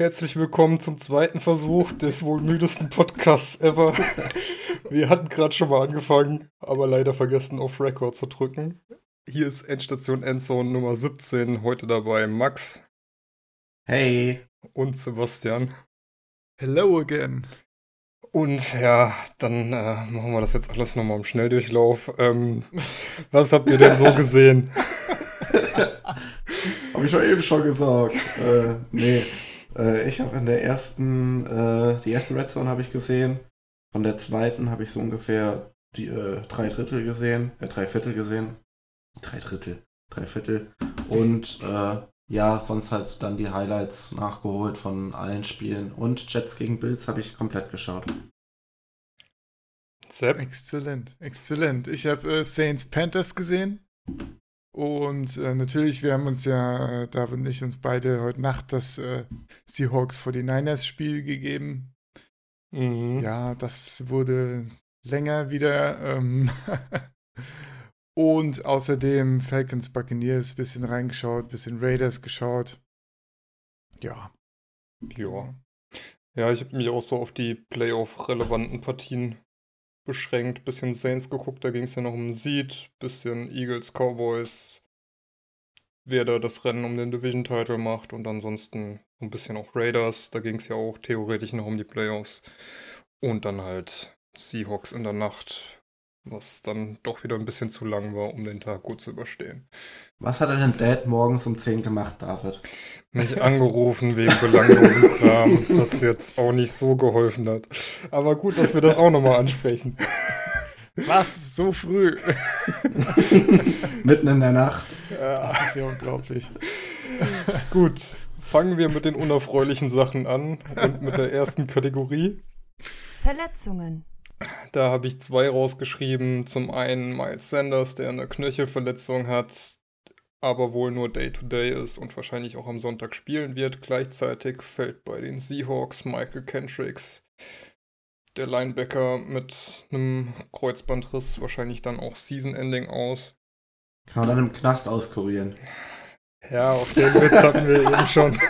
Herzlich willkommen zum zweiten Versuch des wohl müdesten Podcasts ever. Wir hatten gerade schon mal angefangen, aber leider vergessen auf Record zu drücken. Hier ist Endstation Endzone Nummer 17. Heute dabei Max. Hey. Und Sebastian. Hello again. Und ja, dann äh, machen wir das jetzt alles nochmal im Schnelldurchlauf. Ähm, was habt ihr denn so gesehen? Habe ich doch eben schon gesagt. äh, nee. Äh, ich habe in der ersten, äh, die erste Red Zone habe ich gesehen. Von der zweiten habe ich so ungefähr die äh, drei Drittel gesehen, äh, drei Viertel gesehen. Drei Drittel, drei Viertel. Und äh, ja, sonst halt dann die Highlights nachgeholt von allen Spielen. Und Jets gegen Bills habe ich komplett geschaut. Sepp? Exzellent, exzellent. Ich habe äh, Saints Panthers gesehen. Und äh, natürlich, wir haben uns ja, äh, David und ich, uns beide heute Nacht das äh, Seahawks 49ers Spiel gegeben. Mhm. Ja, das wurde länger wieder. Ähm und außerdem Falcons Buccaneers bisschen reingeschaut, bisschen Raiders geschaut. Ja. Ja. Ja, ich habe mich auch so auf die Playoff-relevanten Partien beschränkt. Bisschen Saints geguckt, da ging es ja noch um Seed, bisschen Eagles, Cowboys, wer da das Rennen um den Division-Title macht und ansonsten ein bisschen auch Raiders, da ging es ja auch theoretisch noch um die Playoffs. Und dann halt Seahawks in der Nacht, was dann doch wieder ein bisschen zu lang war, um den Tag gut zu überstehen. Was hat denn Dad morgens um 10 gemacht, David? Mich angerufen wegen belanglosem Kram, was jetzt auch nicht so geholfen hat. Aber gut, dass wir das auch nochmal ansprechen. Was? So früh? Mitten in der Nacht. Ja. Das ist ja unglaublich. Gut, fangen wir mit den unerfreulichen Sachen an und mit der ersten Kategorie. Verletzungen. Da habe ich zwei rausgeschrieben. Zum einen Miles Sanders, der eine Knöchelverletzung hat, aber wohl nur Day-to-Day -Day ist und wahrscheinlich auch am Sonntag spielen wird. Gleichzeitig fällt bei den Seahawks Michael Kendricks, der Linebacker, mit einem Kreuzbandriss wahrscheinlich dann auch Season-Ending aus. Kann man dann im Knast auskurieren. Ja, auf den Witz hatten wir eben schon.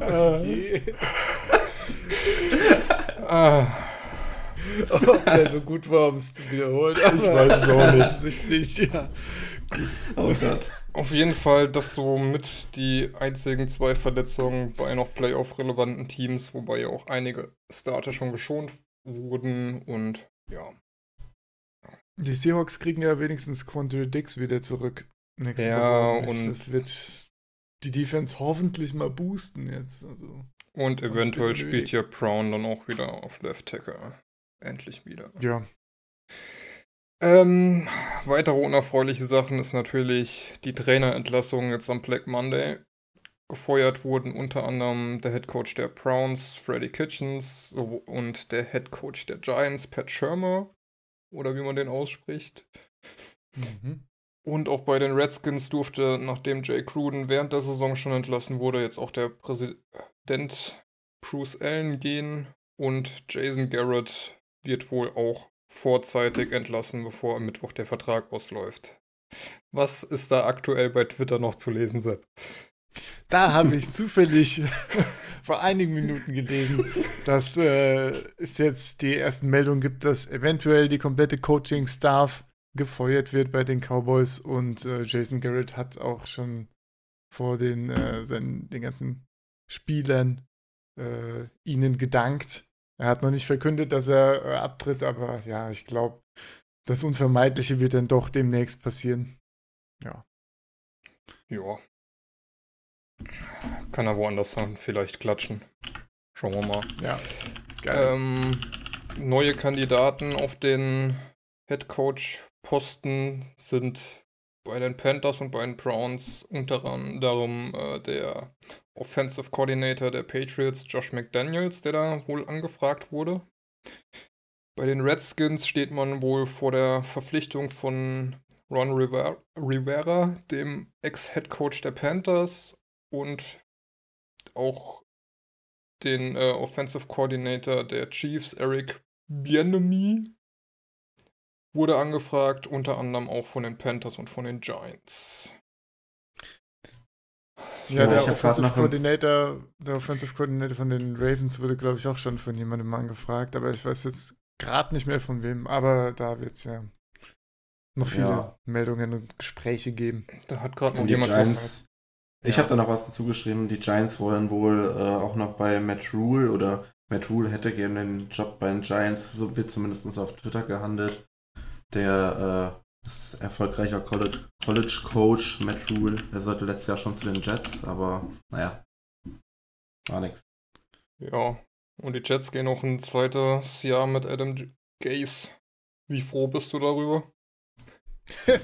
äh, Ah. Ob der so gut war, um es zu wiederholen. ich weiß es auch nicht. Richtig, ja. Oh Gott. Auf jeden Fall, das so mit die einzigen zwei Verletzungen bei noch Playoff-relevanten Teams, wobei ja auch einige Starter schon geschont wurden und ja. Die Seahawks kriegen ja wenigstens Quandre Dix wieder zurück. Nächste ja, Woche. und das wird die Defense hoffentlich mal boosten jetzt. Also. Und eventuell spielt ja Brown dann auch wieder auf Left Tackle. Endlich wieder. Ja. Ähm, weitere unerfreuliche Sachen ist natürlich die Trainerentlassung jetzt am Black Monday. Gefeuert wurden unter anderem der Head Coach der Browns, Freddie Kitchens, und der Head Coach der Giants, Pat Shermer. Oder wie man den ausspricht. Mhm. Und auch bei den Redskins durfte, nachdem Jay Cruden während der Saison schon entlassen wurde, jetzt auch der Präsident Bruce Allen gehen. Und Jason Garrett wird wohl auch vorzeitig entlassen, bevor am Mittwoch der Vertrag ausläuft. Was ist da aktuell bei Twitter noch zu lesen, Sepp? Da habe ich zufällig vor einigen Minuten gelesen, dass äh, es jetzt die ersten Meldungen gibt, dass eventuell die komplette Coaching-Staff gefeuert wird bei den Cowboys und äh, Jason Garrett hat auch schon vor den, äh, seinen, den ganzen Spielern äh, ihnen gedankt. Er hat noch nicht verkündet, dass er äh, abtritt, aber ja, ich glaube, das Unvermeidliche wird dann doch demnächst passieren. Ja. Ja. Kann er woanders dann vielleicht klatschen. Schauen wir mal. Ja. Ähm, neue Kandidaten auf den Head Coach Posten sind bei den Panthers und bei den Browns unter anderem äh, der Offensive Coordinator der Patriots, Josh McDaniels, der da wohl angefragt wurde. Bei den Redskins steht man wohl vor der Verpflichtung von Ron Rivera, dem Ex-Head Coach der Panthers und auch den äh, Offensive Coordinator der Chiefs, Eric Bienemy, wurde angefragt, unter anderem auch von den Panthers und von den Giants. Ja, Ja, der ich Offensive Coordinator, der Offensive Coordinator von den Ravens wurde, glaube ich, auch schon von jemandem angefragt, aber ich weiß jetzt gerade nicht mehr von wem, aber da wird es ja noch viele Ja. Meldungen und Gespräche geben. Da hat gerade noch jemand was. Giants, ich Ja. habe da noch was zugeschrieben, die Giants wollen wohl äh, auch noch bei Matt Rule oder Matt Rule hätte gerne den Job bei den Giants, so wird zumindest auf Twitter gehandelt. Der äh, ist erfolgreicher College, College Coach, Matt Rule. Er sollte letztes Jahr schon zu den Jets, aber naja, war nix. Ja. Und die Jets gehen noch ein zweites Jahr mit Adam J- Gase. Wie froh bist du darüber? Ja,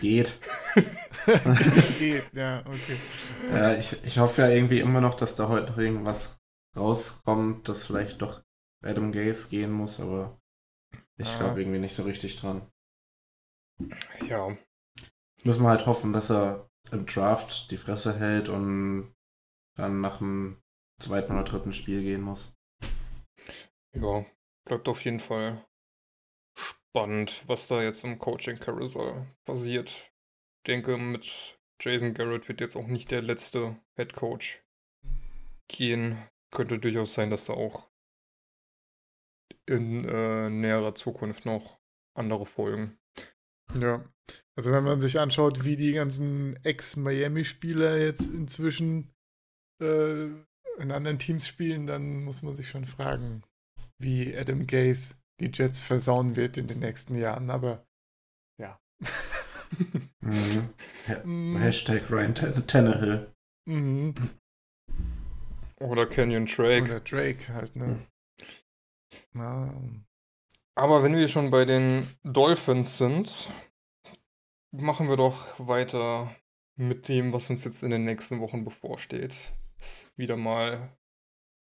geht. Geht, ja, okay. Ja, ich, ich hoffe ja irgendwie immer noch, dass da heute noch irgendwas rauskommt, dass vielleicht doch Adam Gase gehen muss, aber ich Ah. glaube irgendwie nicht so richtig dran. Ja. Müssen wir halt hoffen, dass er im Draft die Fresse hält und dann nach dem zweiten oder dritten Spiel gehen muss. Ja. Bleibt auf jeden Fall spannend, was da jetzt im Coaching Carousel passiert. Ich denke, mit Jason Garrett wird jetzt auch nicht der letzte Head Coach gehen. Könnte durchaus sein, dass da auch in äh, näherer Zukunft noch andere folgen. Ja. Also wenn man sich anschaut, wie die ganzen Ex-Miami-Spieler jetzt inzwischen äh, in anderen Teams spielen, dann muss man sich schon fragen, wie Adam Gase die Jets versauen wird in den nächsten Jahren. Aber ja. Mhm. Ha Mm, Hashtag Ryan Tan Tannehill. mhm. Oder Canyon Drake. Oder Drake halt, ne? Ja. Aber wenn wir schon bei den Dolphins sind, machen wir doch weiter mit dem, was uns jetzt in den nächsten Wochen bevorsteht. Ist wieder mal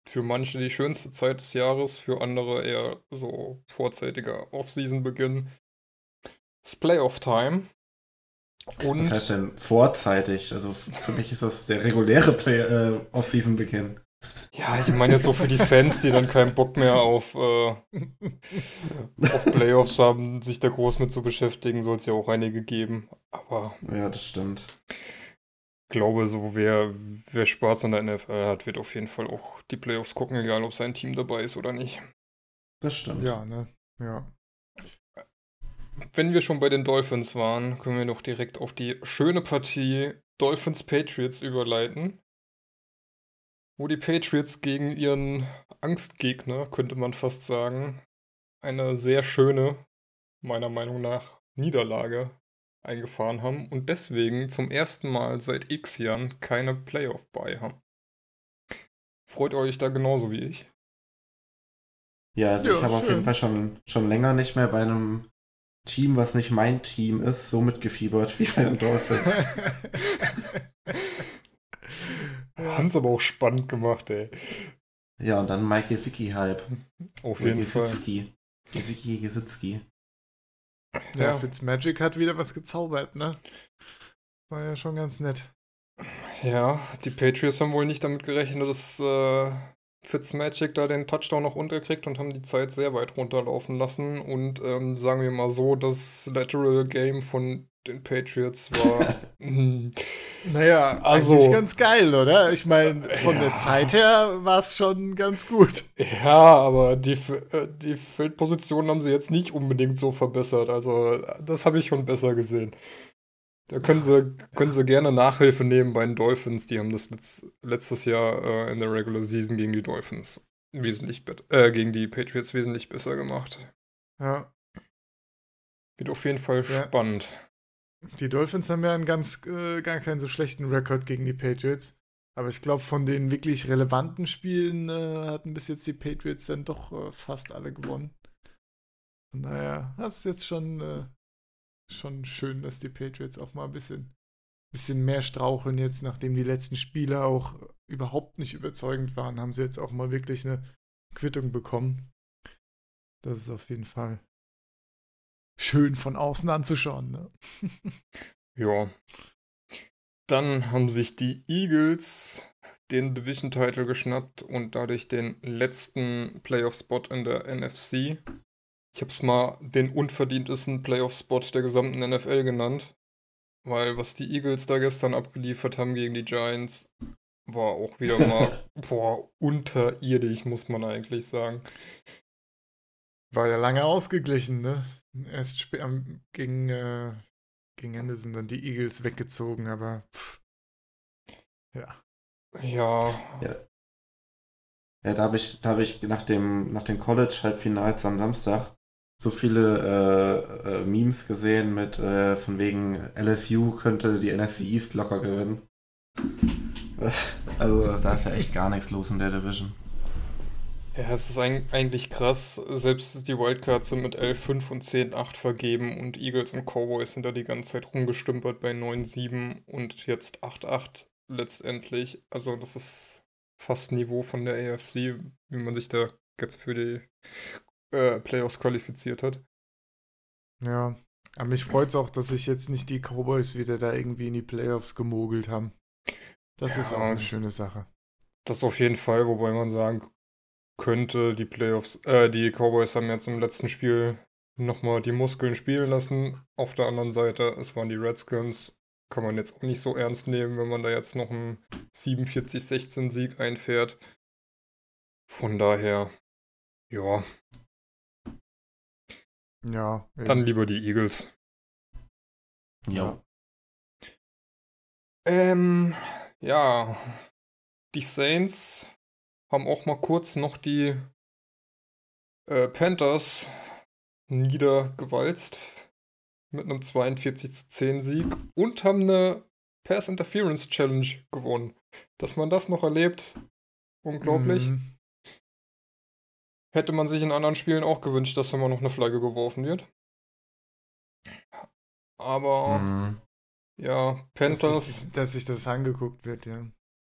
für manche die schönste Zeit des Jahres, für andere eher so vorzeitiger Off-Season-Beginn. Es ist Playoff-Time. Und Was heißt denn vorzeitig? Also für mich ist das der reguläre Play äh, Off-Season-Beginn. Ja, ich meine jetzt so für die Fans, die dann keinen Bock mehr auf, äh, auf Playoffs haben, sich da groß mit zu beschäftigen, soll es ja auch einige geben. Aber Ja, das stimmt. glaube, so wer, wer Spaß an der NFL hat, wird auf jeden Fall auch die Playoffs gucken, egal ob sein Team dabei ist oder nicht. Das stimmt. ja, ne? Ja. Wenn wir schon bei den Dolphins waren, können wir doch direkt auf die schöne Partie Dolphins Patriots überleiten. Wo die Patriots gegen ihren Angstgegner, könnte man fast sagen, eine sehr schöne, meiner Meinung nach, Niederlage eingefahren haben und deswegen zum ersten Mal seit x Jahren keine Playoff bei haben. Freut euch da genauso wie ich? Ja, also Ja, ich habe auf jeden Fall schon, schon länger nicht mehr bei einem Team, was nicht mein Team ist, so mitgefiebert wie bei den Dolphins. Haben es aber auch spannend gemacht, ey. ja, und dann Mike Gesicki-Hype. Auf jeden Fall. Gesicki. Gesicki, Gesicki. ja, Ja. Fitzmagic hat wieder was gezaubert, ne? War ja schon ganz nett. Ja, die Patriots haben wohl nicht damit gerechnet, dass äh, Fitzmagic da den Touchdown noch unterkriegt und haben die Zeit sehr weit runterlaufen lassen. Und ähm, sagen wir mal so, das Lateral Game von den Patriots war. hm, Naja, Also- eigentlich ganz geil, oder? Ich meine, von der Ja. Zeit her war es schon ganz gut. ja, aber die, äh, die Feldpositionen haben sie jetzt nicht unbedingt so verbessert. Also, das habe ich schon besser gesehen. Da können sie, können sie gerne Nachhilfe nehmen bei den Dolphins. Die haben das letz, letztes Jahr äh, in der Regular Season gegen die Dolphins wesentlich äh, gegen die Patriots wesentlich besser gemacht. Ja. Wird auf jeden Fall Ja. spannend. Die Dolphins haben ja einen ganz, äh, gar keinen so schlechten Rekord gegen die Patriots. Aber ich glaube, von den wirklich relevanten Spielen äh, hatten bis jetzt die Patriots dann doch äh, fast alle gewonnen. Von daher, das ist jetzt schon, äh, schon schön, dass die Patriots auch mal ein bisschen, bisschen mehr straucheln jetzt, nachdem die letzten Spiele auch überhaupt nicht überzeugend waren, haben sie jetzt auch mal wirklich eine Quittung bekommen. Das ist auf jeden Fall schön von außen anzuschauen. Ne? Ja. Dann haben sich die Eagles den Division-Title geschnappt und dadurch den letzten Playoff-Spot in der NFC. Ich habe es mal den unverdientesten Playoff-Spot der gesamten NFL genannt, weil was die Eagles da gestern abgeliefert haben gegen die Giants, war auch wieder mal, boah, unterirdisch, muss man eigentlich sagen. War ja lange ausgeglichen, ne? Erst gegen, äh, gegen Ende sind dann die Eagles weggezogen, aber pff. ja. Ja, Ja, da habe ich, da habe ich nach dem, nach den College-Halbfinals am Samstag so viele äh, äh, Memes gesehen mit äh, von wegen LSU könnte die NFC East locker gewinnen. Also da ist ja echt gar nichts los in der Division. Ja, es ist eig- eigentlich krass. Selbst die Wildcards sind mit 11-5 und 10-8 vergeben und Eagles und Cowboys sind da die ganze Zeit rumgestümpert bei 9-7 und jetzt 8-8 letztendlich. Also das ist fast Niveau von der AFC, wie man sich da jetzt für die äh, Playoffs qualifiziert hat. Ja. Aber mich freut es auch, dass sich jetzt nicht die Cowboys wieder da irgendwie in die Playoffs gemogelt haben. Das ist Ja. auch eine schöne Sache. Das auf jeden Fall, wobei man sagen könnte, die Playoffs, äh, die Cowboys haben jetzt im letzten Spiel nochmal die Muskeln spielen lassen. Auf der anderen Seite, es waren die Redskins. Kann man jetzt auch nicht so ernst nehmen, wenn man da jetzt noch einen 47-16 Sieg einfährt. Von daher, ja, Ja. eben. dann lieber die Eagles. Ja. Ähm, ja, die Saints haben auch mal kurz noch die äh, Panthers niedergewalzt mit einem 42 zu 10 Sieg und haben eine Pass Interference Challenge gewonnen. Dass man das noch erlebt, unglaublich. Mhm. Hätte man sich in anderen Spielen auch gewünscht, dass da mal noch eine Flagge geworfen wird. Aber Mhm. ja, Dass Panthers. sich, dass sich das angeguckt wird, ja.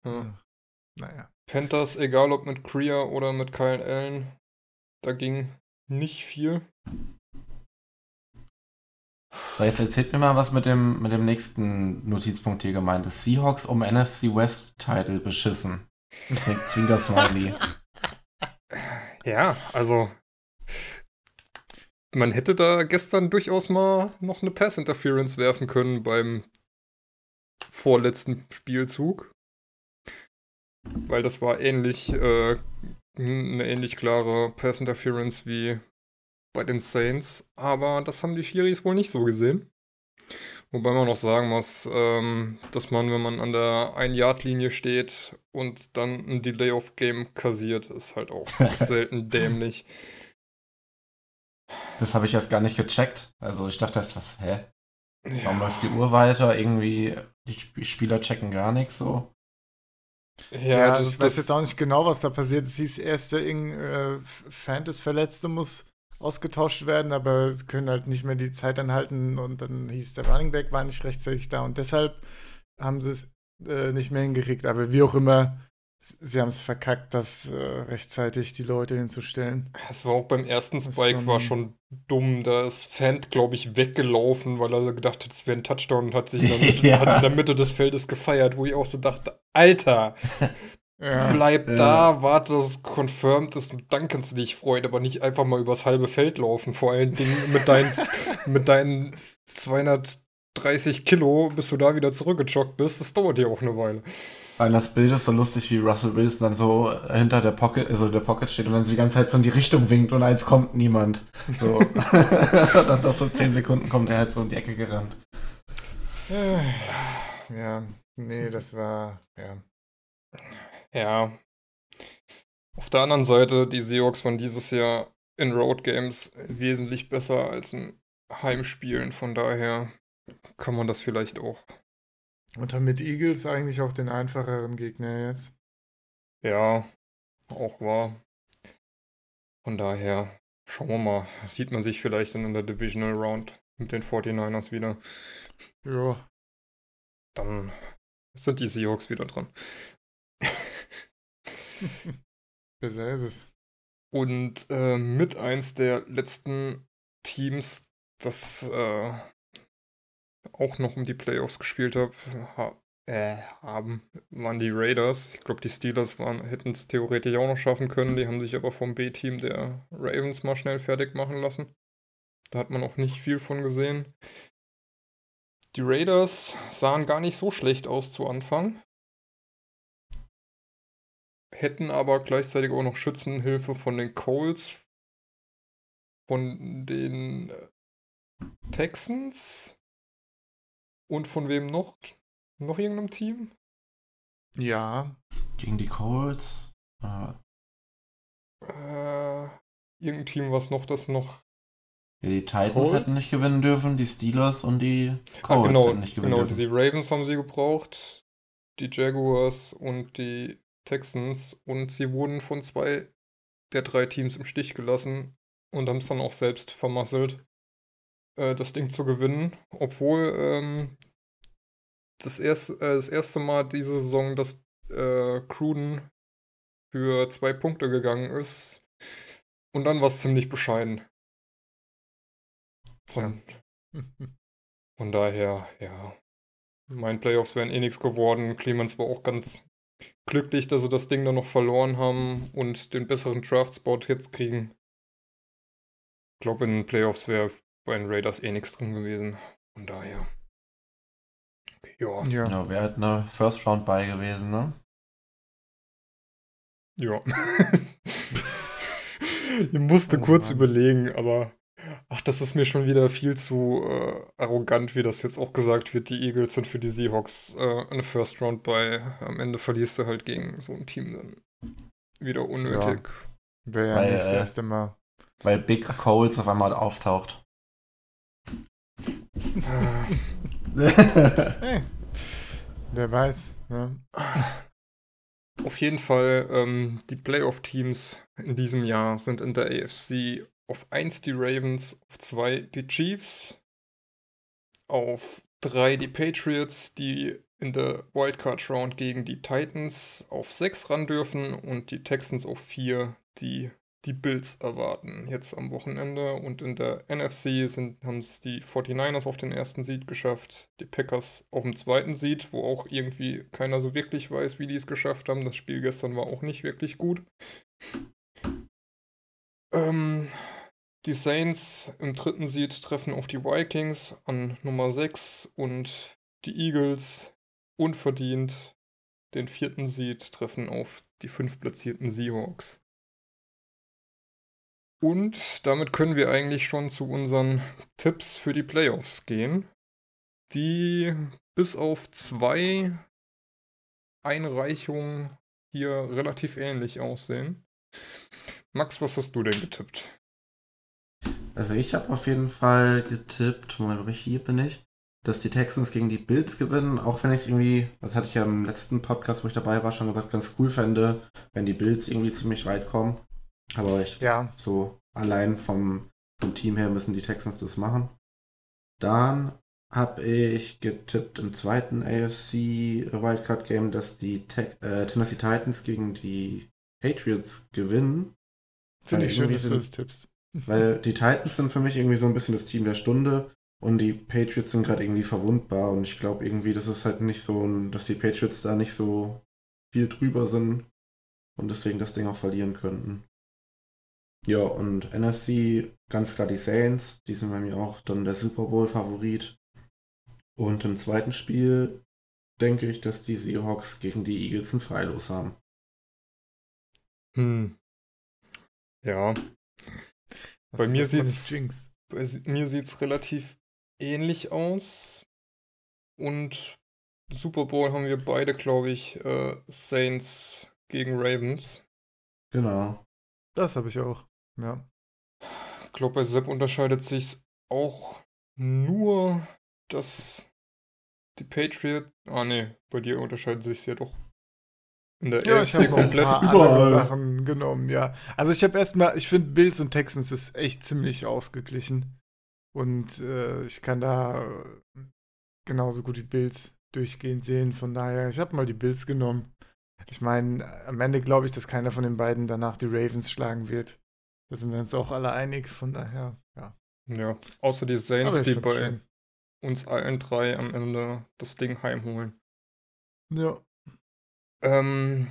Ja. Naja. Panthers, egal ob mit Greer oder mit Kyle Allen, da ging nicht viel. So, jetzt erzählt mir mal, was mit dem, mit dem nächsten Notizpunkt hier gemeint ist. Seahawks um NFC West Title beschissen. Zwing- Zwinker-Smiley. Ja, also man hätte da gestern durchaus mal noch eine Pass Interference werfen können beim vorletzten Spielzug. Weil das war ähnlich, äh, eine ähnlich klare Pass Interference wie bei den Saints. Aber das haben die Schiris wohl nicht so gesehen. Wobei man noch sagen muss, ähm, dass man, wenn man an der 1-Yard-Linie steht und dann ein Delay of Game kassiert, ist halt auch selten dämlich. Das habe ich erst gar nicht gecheckt. Also ich dachte erst, was, hä? Warum Ja, läuft die Uhr weiter? Irgendwie, die Sp Spieler checken gar nichts so. Ja, Ja, das, ich weiß jetzt auch nicht genau, was da passiert. Es hieß erst, der Ing, äh, Fan des Verletzte muss ausgetauscht werden, aber sie können halt nicht mehr die Zeit anhalten und dann hieß der Running Back war nicht rechtzeitig da und deshalb haben sie es äh, nicht mehr hingekriegt. Aber wie auch immer, sie haben es verkackt, das äh, rechtzeitig die Leute hinzustellen. es war auch beim ersten Spike schon- war schon dumm. Da ist Fan, glaube ich, weggelaufen, weil er gedacht hat, es wäre ein Touchdown und hat sich in der, Mitte, Ja. hat in der Mitte des Feldes gefeiert, wo ich auch so dachte, Alter, Ja, bleib Ja. da, warte, dass es confirmed ist und dann kannst du dich freuen, aber nicht einfach mal übers halbe Feld laufen. Vor allen Dingen mit deinen, mit deinen 230 Kilo, bis du da wieder zurückgejoggt bist. Das dauert ja auch eine Weile. Weil das Bild ist so lustig, wie Russell Wilson dann so hinter der Pocket, also der Pocket steht und dann so die ganze Zeit so in die Richtung winkt und eins kommt niemand. So. dann nach so 10 Sekunden kommt er halt so in die Ecke gerannt. Äh, ja, nee, das war, ja. Ja. Auf der anderen Seite, die Seahawks waren dieses Jahr in Road Games wesentlich besser als in Heimspielen. Von daher kann man das vielleicht auch. Und haben mit Eagles eigentlich auch den einfacheren Gegner jetzt. Ja, auch wahr. Von daher schauen wir mal. Sieht man sich vielleicht dann in der Divisional Round mit den 49ers wieder. Ja, Dann sind die Seahawks wieder dran. besser ist es. Und äh, mit eins der letzten Teams, das äh, auch noch um die Playoffs gespielt hab, ha äh, haben, waren die Raiders. Ich glaube, die Steelers hätten es theoretisch auch noch schaffen können. Die haben sich aber vom B-Team der Ravens mal schnell fertig machen lassen. Da hat man auch nicht viel von gesehen. Die Raiders sahen gar nicht so schlecht aus zu Anfang. Hätten aber gleichzeitig auch noch Schützenhilfe von den Colts, von den äh, Texans und von wem noch? Noch irgendeinem Team? Ja. Gegen die Colts. Äh, Äh, irgendein Team, was noch das noch. ja, die Titans Colts? hätten nicht gewinnen dürfen, die Steelers und die Ah, Colts genau, hätten nicht gewinnen genau. dürfen. Die Ravens haben sie gebraucht, die Jaguars und die Texans und sie wurden von zwei der drei Teams im Stich gelassen und haben es dann auch selbst vermasselt, äh, das Ding zu gewinnen, obwohl ähm, das, erste, äh, das erste Mal diese Saison, dass äh, Cruden für zwei Punkte gegangen ist und dann war es ziemlich bescheiden. Von, von daher, ja. Mein Playoffs wären eh nichts geworden. Clemens war auch ganz glücklich, dass sie das Ding dann noch verloren haben und den besseren Draft-Spot jetzt kriegen. Ich glaube, in den Playoffs wäre bei den Raiders eh nichts drin gewesen. Von daher. Ja, Ja. Ja, wäre halt eine First Round bei gewesen, ne? ja. ich musste Oh kurz Mann. überlegen, aber ach, das ist mir schon wieder viel zu äh, arrogant, wie das jetzt auch gesagt wird. Die Eagles sind für die Seahawks äh, eine First Round bei. Am Ende verlierst du halt gegen so ein Team dann wieder unnötig. Wäre ja Weil, nicht das äh, erste Mal. Weil Big Colts auf einmal auftaucht. Hey, wer weiß. Ne? Auf jeden Fall, ähm, die Playoff-Teams in diesem Jahr sind in der AFC auf 1 die Ravens, auf 2 die Chiefs, auf 3 die Patriots, die in der Wildcard-Round gegen die Titans auf 6 ran dürfen und die Texans auf 4, die die Bills erwarten jetzt am Wochenende. Und in der NFC haben es die 49ers auf den ersten Seed geschafft, die Packers auf dem zweiten Seed, wo auch irgendwie keiner so wirklich weiß, wie die es geschafft haben. Das Spiel gestern war auch nicht wirklich gut. Ähm, die Saints im dritten Seed treffen auf die Vikings an Nummer 6 und die Eagles unverdient den vierten Seed treffen auf die fünf platzierten Seahawks. Und damit können wir eigentlich schon zu unseren Tipps für die Playoffs gehen, die bis auf zwei Einreichungen hier relativ ähnlich aussehen. Max, was hast du denn getippt? Also ich habe auf jeden Fall getippt, Moment, ich hier bin ich, dass die Texans gegen die Bills gewinnen, auch wenn ich es irgendwie, das hatte ich ja im letzten Podcast, wo ich dabei war, schon gesagt, ganz cool fände, wenn die Bills irgendwie ziemlich weit kommen. Aber ich Ja, so allein vom, vom Team her müssen die Texans das machen. Dann habe ich getippt im zweiten AFC Wildcard Game, dass die Te äh, Tennessee Titans gegen die Patriots gewinnen. finde ich schön, dass du das tippst. Weil die Titans sind für mich irgendwie so ein bisschen das Team der Stunde und die Patriots sind gerade irgendwie verwundbar und ich glaube irgendwie, das ist halt nicht so, ein- dass die Patriots da nicht so viel drüber sind und deswegen das Ding auch verlieren könnten. Ja, und NFC, ganz klar die Saints, die sind bei mir auch dann der Super Bowl-Favorit. Und im zweiten Spiel denke ich, dass die Seahawks gegen die Eagles ein Freilos haben. Hm. Ja, Das- Bei mir das man sieht's- nicht jinx. bei si- mir sieht es relativ ähnlich aus. Und Super Bowl haben wir beide, glaube ich, äh, Saints gegen Ravens. Genau. Das habe ich auch. Ja. Ich glaube, bei Sepp unterscheidet sich auch nur, dass die Patriot. Ah, nee, bei dir unterscheidet sich ja doch. In der Ja, ich habe noch ein komplett. paar überall. andere Sachen genommen, ja. Also ich habe erstmal, ich finde Bills und Texans ist echt ziemlich ausgeglichen. Und äh, ich kann da äh, genauso gut die Bills durchgehend sehen. Von daher, ich habe mal die Bills genommen. Ich meine, am Ende glaube ich, dass keiner von den beiden danach die Ravens schlagen wird. Da sind wir uns auch alle einig. Von daher, ja. Ja, außer die Saints, die bei schön. uns allen drei am Ende das Ding heimholen. Ja. Ähm,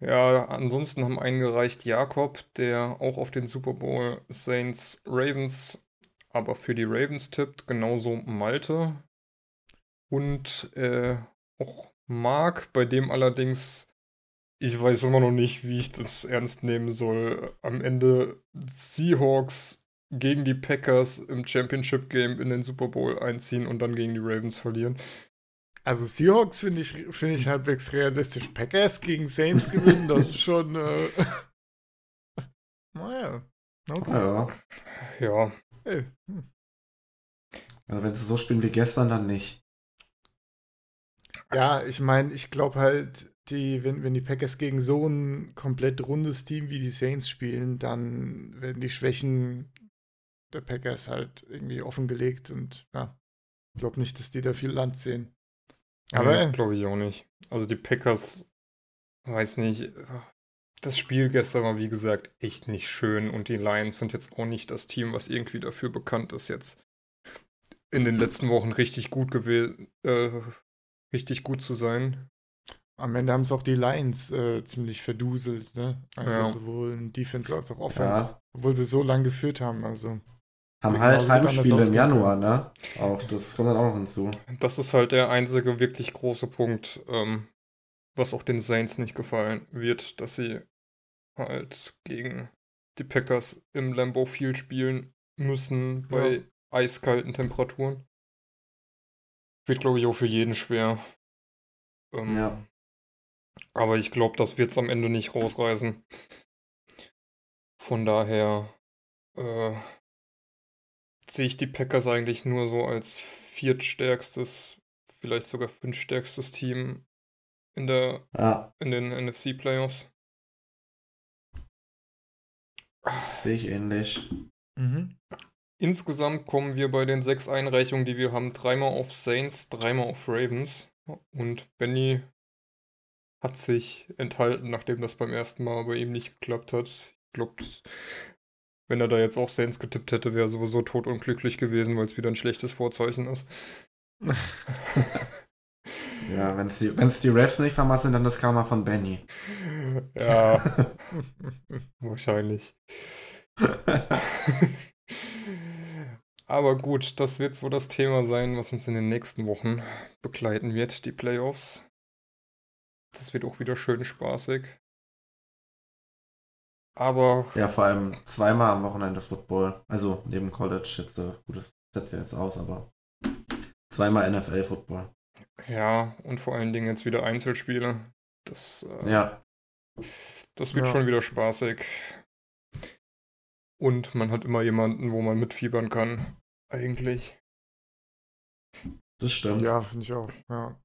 ja, ansonsten haben eingereicht Jakob, der auch auf den Super Bowl Saints Ravens, aber für die Ravens tippt, genauso Malte. und äh, auch mag, bei dem allerdings ich weiß immer noch nicht, wie ich das ernst nehmen soll. Am Ende Seahawks gegen die Packers im Championship Game in den Super Bowl einziehen und dann gegen die Ravens verlieren. Also Seahawks finde ich, find ich halbwegs realistisch. Packers gegen Saints gewinnen, das ist schon. Äh naja. Okay. Ja. ja. Hey. Hm. Also wenn sie so spielen wie gestern, dann nicht. Ja, ich meine, ich glaube halt, die, wenn, wenn die Packers gegen so ein komplett rundes Team wie die Saints spielen, dann werden die Schwächen der Packers halt irgendwie offengelegt und ja, ich glaube nicht, dass die da viel Land sehen. Aber nee, glaube ich auch nicht. Also die Packers, weiß nicht, das Spiel gestern war wie gesagt echt nicht schön und die Lions sind jetzt auch nicht das Team, was irgendwie dafür bekannt ist, jetzt in den letzten Wochen richtig gut gewesen, äh, richtig gut zu sein. Am Ende haben es auch die Lions äh, ziemlich verduselt, ne? Also ja. sowohl in Defense als auch Offense. Ja. Obwohl sie so lange geführt haben, also. Haben halt Heimspiele im Januar, ne? Auch, das kommt dann auch noch hinzu. Das ist halt der einzige wirklich große Punkt, ähm, was auch den Saints nicht gefallen wird, dass sie halt gegen die Packers im Lambeau Field spielen müssen bei ja. eiskalten Temperaturen. Wird, glaube ich, auch für jeden schwer. Ähm, ja. Aber ich glaube, das wird es am Ende nicht rausreißen. Von daher äh, sehe ich die Packers eigentlich nur so als viertstärkstes, vielleicht sogar fünftstärkstes Team in der ja. in den NFC Playoffs. Sehe ich ähnlich. Mhm. Insgesamt kommen wir bei den sechs Einreichungen, die wir haben, dreimal auf Saints, dreimal auf Ravens. Und Benny hat sich enthalten, nachdem das beim ersten Mal bei ihm nicht geklappt hat. Ich glaube, wenn er da jetzt auch Saints getippt hätte, wäre er sowieso tot unglücklich gewesen, weil es wieder ein schlechtes Vorzeichen ist. ja, wenn es die, die Refs nicht vermasseln, dann das Karma von Benny. Ja, wahrscheinlich. Aber gut, das wird so das Thema sein, was uns in den nächsten Wochen begleiten wird, die Playoffs. Das wird auch wieder schön spaßig. Aber. Ja, vor allem zweimal am Wochenende Football. Also neben College jetzt, gut, das setzt ja jetzt aus, aber zweimal NFL-Football. Ja, und vor allen Dingen jetzt wieder Einzelspiele. Das, äh, ja. das wird ja. schon wieder spaßig. Und man hat immer jemanden, wo man mitfiebern kann. Eigentlich. Das stimmt. Ja, finde ich auch. Ja.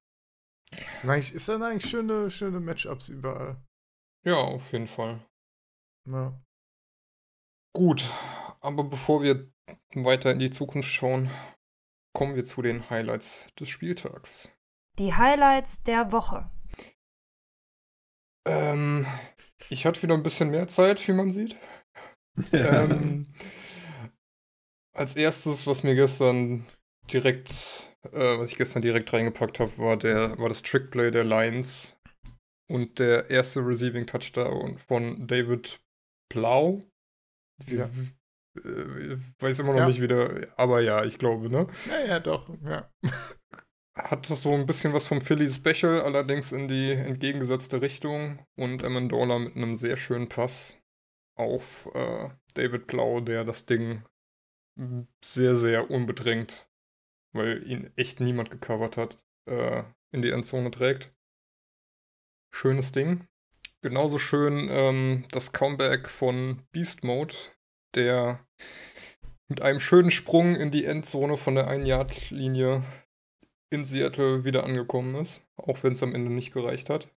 Ist dann eigentlich schöne, schöne Matchups überall? Ja, auf jeden Fall. Ja. Gut, aber bevor wir weiter in die Zukunft schauen, kommen wir zu den Highlights des Spieltags. Die Highlights der Woche. Ähm, ich hatte wieder ein bisschen mehr Zeit, wie man sieht. ähm, als erstes, was mir gestern direkt äh, was ich gestern direkt reingepackt habe, war, der, war das Trickplay der Lions und der erste Receiving Touchdown von David Blau. Ja. Äh, weiß immer noch ja. nicht wieder, aber ja, ich glaube, ne? Ja, ja, doch, ja. Hat das so ein bisschen was vom Philly Special, allerdings in die entgegengesetzte Richtung und Amendola mit einem sehr schönen Pass auf äh, David Blau, der das Ding sehr, sehr unbedrängt weil ihn echt niemand gecovert hat, äh, in die Endzone trägt. Schönes Ding. Genauso schön ähm, das Comeback von Beast Mode, der mit einem schönen Sprung in die Endzone von der 1-Yard-Linie in Seattle wieder angekommen ist, auch wenn es am Ende nicht gereicht hat.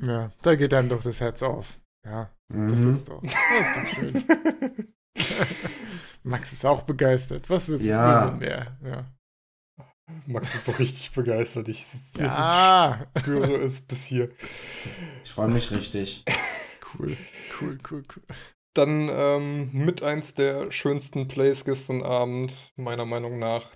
Ja, da geht einem doch das Herz auf. Ja, mhm. das ist doch, das ist doch schön. Max ist auch begeistert. Was willst du ja. mehr? Ja. Max ist so richtig begeistert. Ich ja. spüre es bis hier. Ich freue mich richtig. Cool, cool, cool, cool. Dann ähm, mit eins der schönsten Plays gestern Abend, meiner Meinung nach,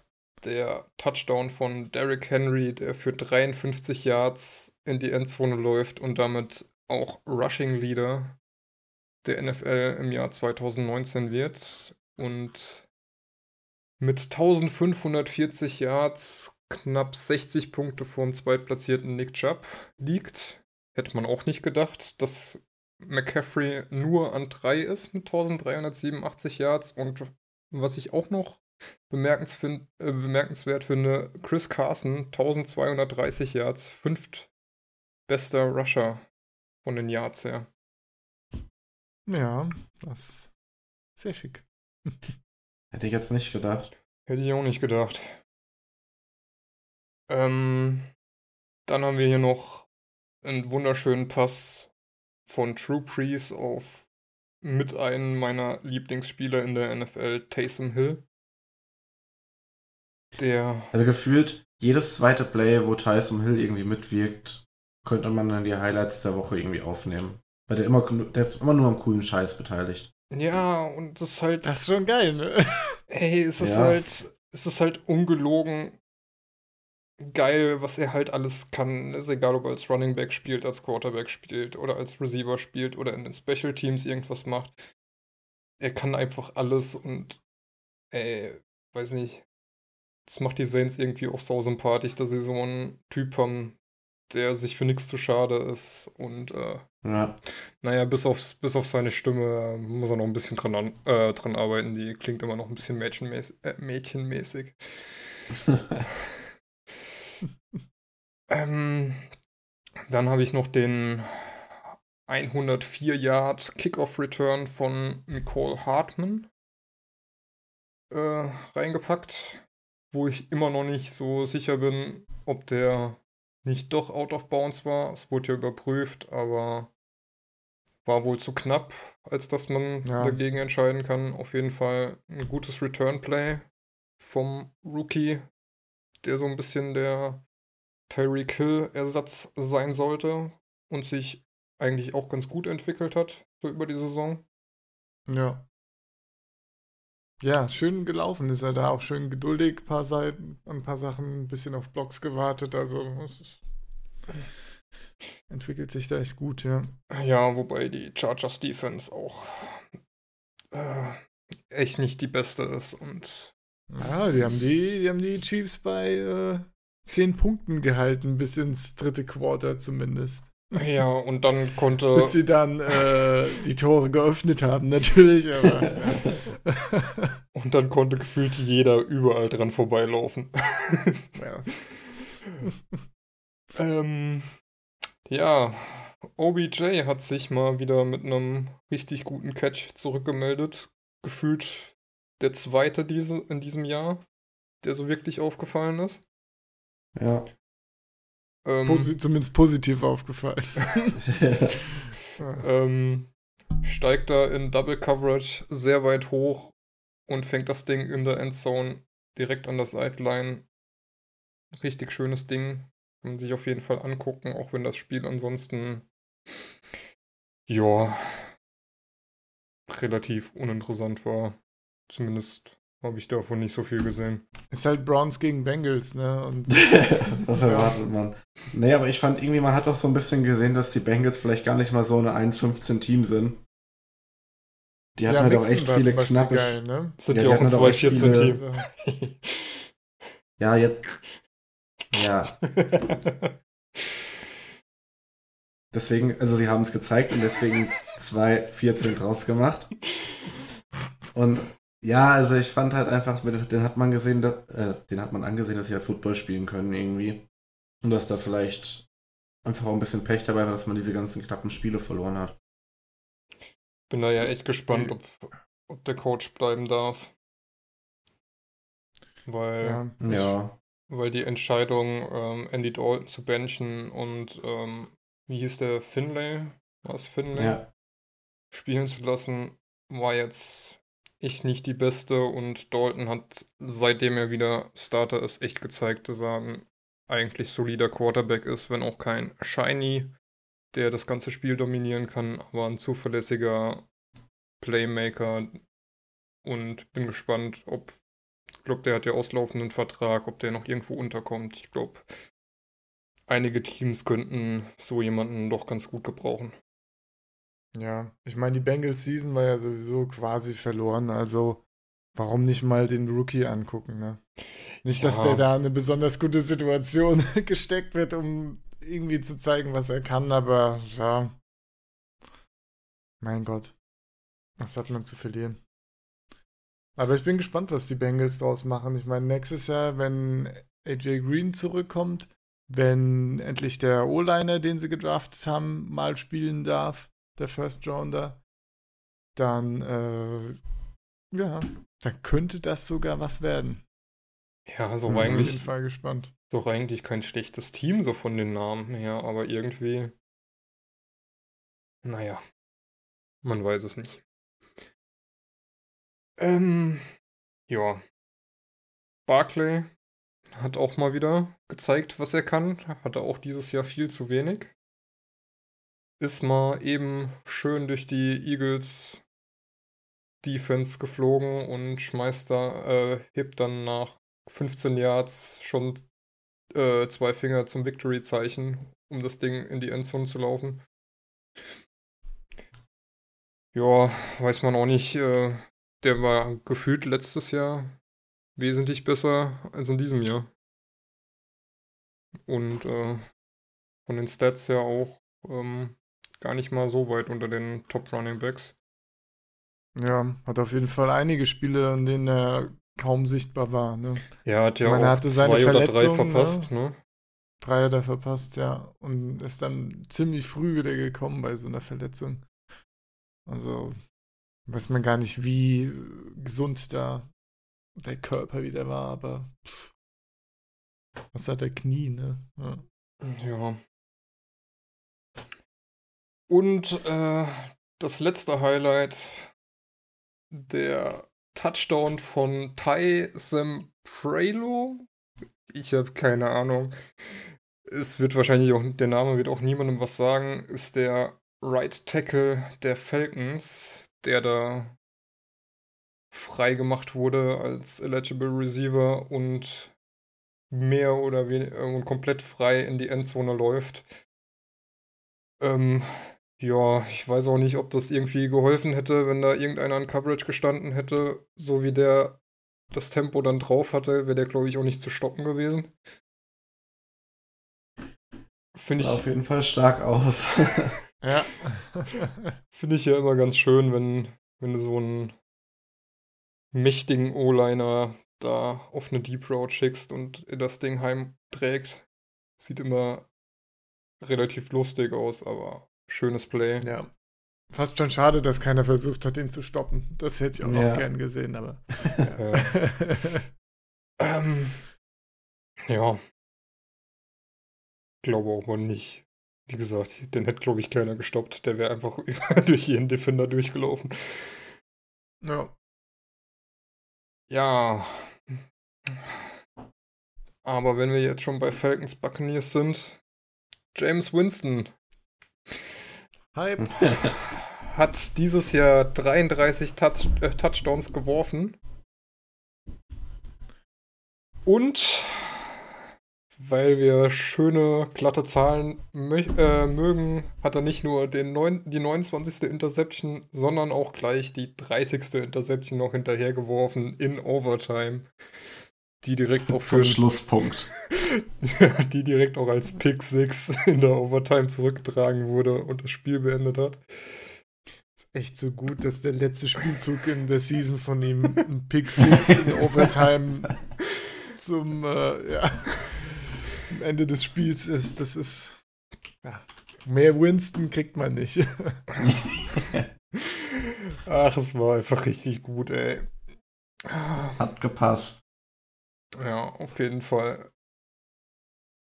der Touchdown von Derrick Henry, der für 53 Yards in die Endzone läuft und damit auch Rushing Leader der NFL im Jahr 2019 wird und mit 1540 Yards knapp 60 Punkte vor dem zweitplatzierten Nick Chubb liegt. Hätte man auch nicht gedacht, dass McCaffrey nur an 3 ist mit 1387 Yards. Und was ich auch noch bemerkens find, äh, bemerkenswert finde, Chris Carson 1230 Yards, fünft bester Rusher von den Yards her. Ja, das ist sehr schick. Hätte ich jetzt nicht gedacht. Hätte ich auch nicht gedacht. Ähm, dann haben wir hier noch einen wunderschönen Pass von True Priest auf mit einem meiner Lieblingsspieler in der NFL, Taysom Hill. Der. Also gefühlt, jedes zweite Play, wo Tyson Hill irgendwie mitwirkt, könnte man dann die Highlights der Woche irgendwie aufnehmen. Weil der immer, der ist immer nur am coolen Scheiß beteiligt. Ja, und das ist halt. Das ist schon geil, ne? Ey, es ist Ja. halt. Es ist halt ungelogen geil, was er halt alles kann. Ist egal, ob er als Running Back spielt, als Quarterback spielt oder als Receiver spielt oder in den Special Teams irgendwas macht. Er kann einfach alles und ey, weiß nicht. Das macht die Saints irgendwie auch sau sympathisch, dass sie so einen Typ haben, der sich für nichts zu schade ist und äh, Ja. naja, bis, aufs, bis auf seine Stimme muss er noch ein bisschen dran, an, äh, dran arbeiten. Die klingt immer noch ein bisschen mädchenmäßig. Äh, mädchenmäßig. ähm, dann habe ich noch den 104 Yard Kickoff Return von Nicole Hartman äh, reingepackt, wo ich immer noch nicht so sicher bin, ob der nicht doch out of bounds war. Es wurde ja überprüft, aber war wohl zu knapp, als dass man Ja. dagegen entscheiden kann. Auf jeden Fall ein gutes Return Play vom Rookie, der so ein bisschen der Tyreek Hill Ersatz sein sollte und sich eigentlich auch ganz gut entwickelt hat, so über die Saison. Ja. Ja, schön gelaufen ist er da, auch schön geduldig, paar Seiten, ein paar Sachen, ein bisschen auf Blocks gewartet, also es ist, entwickelt sich da echt gut, ja. Ja, wobei die Chargers Defense auch äh, echt nicht die beste ist und Ja, die haben die, die haben die Chiefs bei äh, 10 Punkten gehalten, bis ins dritte Quarter zumindest. Ja, und dann konnte Bis sie dann äh, die Tore geöffnet haben, natürlich, aber. und dann konnte gefühlt jeder überall dran vorbeilaufen. ja. Ähm, ja, OBJ hat sich mal wieder mit einem richtig guten Catch zurückgemeldet. Gefühlt der zweite diese, in diesem Jahr, der so wirklich aufgefallen ist. Ja. Ähm, Posi zumindest positiv aufgefallen. Ähm, steigt da in Double Coverage sehr weit hoch und fängt das Ding in der Endzone direkt an der Sideline. Richtig schönes Ding. Kann man sich auf jeden Fall angucken, auch wenn das Spiel ansonsten ja relativ uninteressant war. Zumindest habe ich davon nicht so viel gesehen. Ist halt Browns gegen Bengals, ne? Und Was erwartet man? Nee, aber ich fand irgendwie, man hat auch so ein bisschen gesehen, dass die Bengals vielleicht gar nicht mal so eine 1-15-Team sind. Die hatten halt auch Mixon echt war viele zum Beispiel knappe. geil, ne? Sind Ja, ja, die auch ein hatten aber echt 2-14-Team. Also, Ja, jetzt. Ja, deswegen, also sie haben es gezeigt und deswegen 2-14 draus gemacht. Und ja, also ich fand halt einfach, den hat man gesehen, dass, äh, den hat man angesehen, dass sie halt Football spielen können irgendwie. Und dass da vielleicht einfach auch ein bisschen Pech dabei war, dass man diese ganzen knappen Spiele verloren hat. Bin da ja echt gespannt, ob, ob der Coach bleiben darf. Weil, ja. Ja. weil die Entscheidung, ähm, Andy Dalton zu benchen und ähm, wie hieß der Finlay? War es Finlay? Ja. Spielen zu lassen, war jetzt echt nicht die beste und Dalton hat, seitdem er wieder Starter ist, echt gezeigt, dass er ein eigentlich solider Quarterback ist, wenn auch kein Shiny, der das ganze Spiel dominieren kann, aber ein zuverlässiger Playmaker und bin gespannt, ob, ich glaube, der hat ja auslaufenden Vertrag, ob der noch irgendwo unterkommt. Ich glaube, einige Teams könnten so jemanden doch ganz gut gebrauchen. Ja, ich meine, die Bengals Season war ja sowieso quasi verloren, also warum nicht mal den Rookie angucken, ne? Nicht, dass Ja. der da in eine besonders gute Situation gesteckt wird, um irgendwie zu zeigen, was er kann, aber ja. Mein Gott. Was hat man zu verlieren? Aber ich bin gespannt, was die Bengals draus machen. Ich meine, nächstes Jahr, wenn AJ Green zurückkommt, wenn endlich der O-Liner, den sie gedraftet haben, mal spielen darf, der First Rounder, dann, äh, ja, dann könnte das sogar was werden. Ja, so Bin auf jeden eigentlich, Fall gespannt. so eigentlich kein schlechtes Team, so von den Namen her, aber irgendwie. Naja. Man weiß es nicht. Ähm, ja. Barclay hat auch mal wieder gezeigt, was er kann. Hatte auch dieses Jahr viel zu wenig. Ist mal eben schön durch die Eagles Defense geflogen und schmeißt da, äh, hebt dann nach 15 Yards schon äh, zwei Finger zum Victory-Zeichen, um das Ding in die Endzone zu laufen. Ja, weiß man auch nicht. Äh, der war gefühlt letztes Jahr wesentlich besser als in diesem Jahr. Und äh, von den Stats her auch ähm, gar nicht mal so weit unter den Top Running Backs. Ja, hat auf jeden Fall einige Spiele, in denen er kaum sichtbar war. Ne? Ja, hat ja meine, auch hatte seine zwei oder drei Verletzung, verpasst, ne? Drei hat er verpasst, ja. Und ist dann ziemlich früh wieder gekommen bei so einer Verletzung. Also weiß man gar nicht, wie gesund da der Körper wieder war, aber pff, was hat der Knie, ne? Ja. Ja. Und äh, das letzte Highlight, der Touchdown von Ty Sempralo. Ich habe keine Ahnung. Es wird wahrscheinlich auch, der Name wird auch niemandem was sagen, ist der Right Tackle der Falcons, der da frei gemacht wurde als eligible Receiver und mehr oder weniger und komplett frei in die Endzone läuft. Ähm, ja, ich weiß auch nicht, ob das irgendwie geholfen hätte, wenn da irgendeiner in Coverage gestanden hätte, so wie der das Tempo dann drauf hatte, wäre der, glaube ich, auch nicht zu stoppen gewesen. Finde ich, auf jeden Fall stark aus. ja. Finde ich ja immer ganz schön, wenn, wenn du so einen mächtigen O-Liner da auf eine Deep Road schickst und das Ding heimträgt. Sieht immer relativ lustig aus, aber schönes Play. ja. Fast schon schade, dass keiner versucht hat, ihn zu stoppen. Das hätte ich auch Ja. noch gern gesehen, aber. Äh, ähm, ja. Glaube auch mal nicht. Wie gesagt, den hätte, glaube ich, keiner gestoppt. Der wäre einfach durch jeden Defender durchgelaufen. ja. Ja. Aber wenn wir jetzt schon bei Falcons Buccaneers sind, James Winston Hype. hat dieses Jahr 33 Touch äh, Touchdowns geworfen. Und weil wir schöne, glatte Zahlen äh, mögen, hat er nicht nur den neun die 29. Interception, sondern auch gleich die 30. Interception noch hinterhergeworfen in Overtime. Die direkt auch für Zum Schlusspunkt. die direkt auch als Pick 6 in der Overtime zurückgetragen wurde und das Spiel beendet hat. Echt so gut, dass der letzte Spielzug in der Season von ihm ein Pick 6 in Overtime zum, äh, ja, zum Ende des Spiels ist. Das ist. Ja, mehr Winston kriegt man nicht. Ach, es war einfach richtig gut, ey. Hat gepasst. Ja, auf jeden Fall.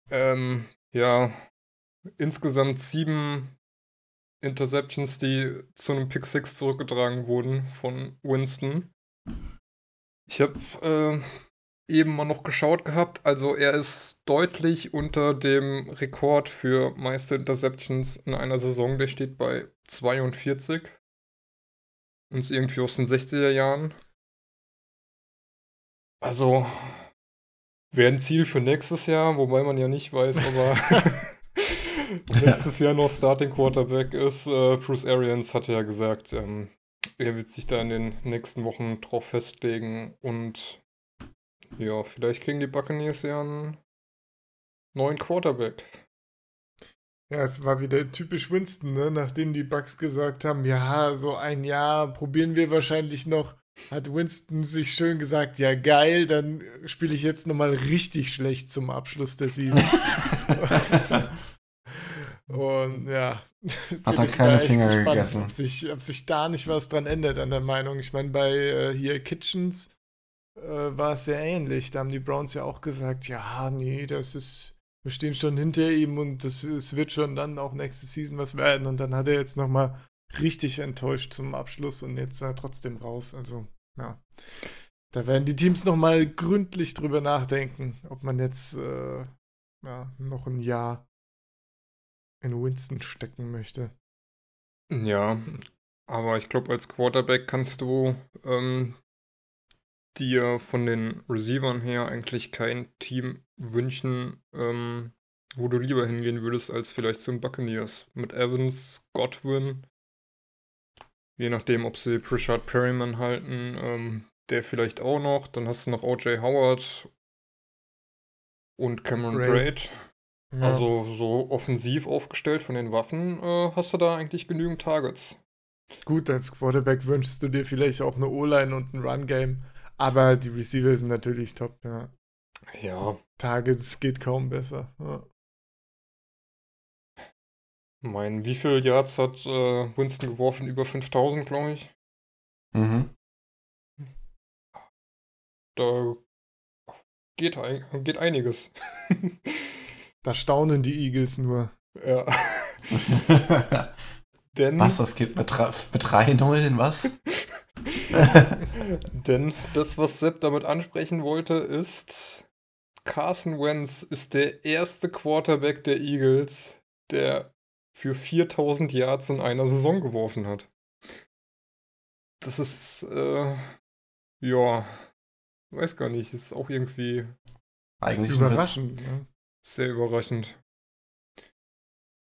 Ähm, ja, insgesamt sieben Interceptions, die zu einem Pick 6 zurückgetragen wurden von Winston. Ich habe äh, eben mal noch geschaut gehabt, also er ist deutlich unter dem Rekord für meiste Interceptions in einer Saison, der steht bei 42 und ist irgendwie aus den 60er Jahren. Also wäre ein Ziel für nächstes Jahr, wobei man ja nicht weiß, ob er nächstes Jahr noch Starting Quarterback ist. Äh, Bruce Arians hatte ja gesagt, ähm, er wird sich da in den nächsten Wochen drauf festlegen und ja, vielleicht kriegen die Buccaneers ja einen neuen Quarterback. Ja, es war wieder typisch Winston, ne? nachdem die Bucks gesagt haben, ja, so ein Jahr probieren wir wahrscheinlich noch, hat Winston sich schön gesagt, ja geil, dann spiele ich jetzt nochmal richtig schlecht zum Abschluss der Season. Und ja, Hat er keine echt Finger gespannt, gegessen. Ob sich, ob sich da nicht was dran ändert an der Meinung. Ich meine, bei äh, hier Kitchens äh, war es sehr ähnlich. Da haben die Browns ja auch gesagt, ja, nee, das ist, wir stehen schon hinter ihm und das, es wird schon dann auch nächste Season was werden. Und dann hat er jetzt nochmal richtig enttäuscht zum Abschluss und jetzt äh, trotzdem raus. Also, ja. Da werden die Teams nochmal gründlich drüber nachdenken, ob man jetzt äh, ja, noch ein Jahr in Winston stecken möchte. Ja, aber ich glaube, als Quarterback kannst du ähm, dir von den Receivern her eigentlich kein Team wünschen, ähm, wo du lieber hingehen würdest, als vielleicht zum Buccaneers. Mit Evans, Godwin, je nachdem, ob sie Prashad Perryman halten, ähm, der vielleicht auch noch. Dann hast du noch O.J. Howard und Cameron Braid. Braid. Ja. Also so offensiv aufgestellt von den Waffen äh, hast du da eigentlich genügend Targets. Gut, als Quarterback wünschst du dir vielleicht auch eine O-Line und ein Run-Game, aber die Receiver sind natürlich top, ja. Ja, Targets geht kaum besser. Ja. Mein, wie viel Yards hat äh, Winston geworfen? Über 5000, glaube ich. Mhm. Da geht, ein, geht einiges. Da staunen die Eagles nur. ja, denn, was, das geht mit, mit 3-0 in was? denn das, was Sepp damit ansprechen wollte, ist, Carson Wentz ist der erste Quarterback der Eagles, der für 4000 Yards in einer Saison geworfen hat. Das ist, äh, ja, weiß gar nicht, ist auch irgendwie Eigentlich. Überraschend. Ne? sehr überraschend.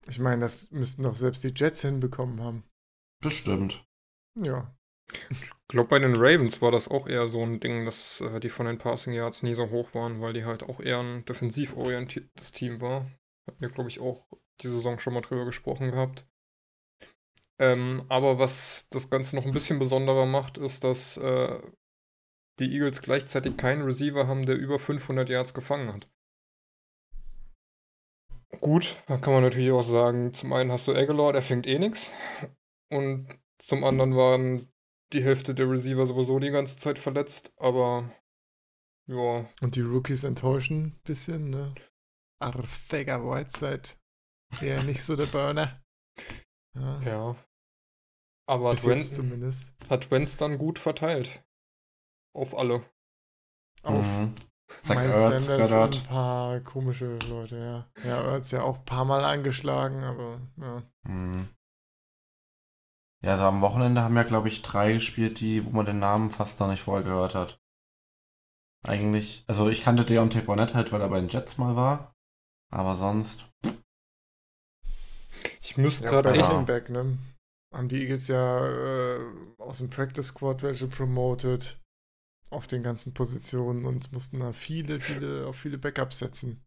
Ich meine, das müssten doch selbst die Jets hinbekommen haben. Bestimmt. Ja. Ich glaube, bei den Ravens war das auch eher so ein Ding, dass äh, die von den Passing Yards nie so hoch waren, weil die halt auch eher ein defensiv orientiertes Team war. Hatten wir, glaube ich, auch die Saison schon mal drüber gesprochen gehabt. Ähm, aber was das Ganze noch ein bisschen besonderer macht, ist, dass äh, die Eagles gleichzeitig keinen Receiver haben, der über 500 Yards gefangen hat. Gut, da kann man natürlich auch sagen, zum einen hast du Aguilar, der fängt eh nix. Und zum anderen waren die Hälfte der Receiver sowieso die ganze Zeit verletzt, aber ja, Und die Rookies enttäuschen ein bisschen, ne? Arfega Whiteside. Eher nicht so der Burner. Ja. ja. Aber Bis hat jetzt Wentz, zumindest. hat Wentz dann gut verteilt. Auf alle. Auf Mhm. Sag Miles Sanders ein paar komische Leute, ja. Ja, Ertz ja auch ein paar Mal angeschlagen, aber ja. Mhm. Ja, also am Wochenende haben ja, glaube ich, drei gespielt, die, wo man den Namen fast noch nicht vorher gehört hat. Eigentlich, also ich kannte Deontay Burnett halt, weil er bei den Jets mal war. Aber sonst, Ich müsste Ja, gerade Back, ne? Haben die Eagles ja äh, aus dem Practice Squad welche promoted auf den ganzen Positionen und mussten da viele, viele, auf viele Backups setzen.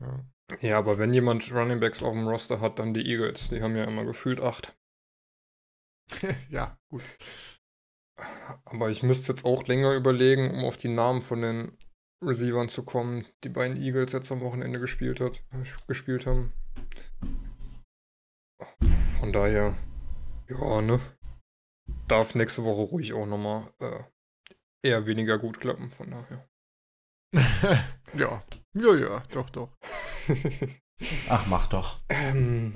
Ja. Ja, aber wenn jemand Running Backs auf dem Roster hat, dann die Eagles. Die haben ja immer gefühlt acht. ja, gut. Aber ich müsste jetzt auch länger überlegen, um auf die Namen von den Receivern zu kommen, die beiden Eagles jetzt am Wochenende gespielt hat, gespielt haben. Von daher, ja, ne? Darf nächste Woche ruhig auch nochmal äh, eher weniger gut klappen, von daher. ja, ja, ja, doch, doch. ach, mach doch. ähm,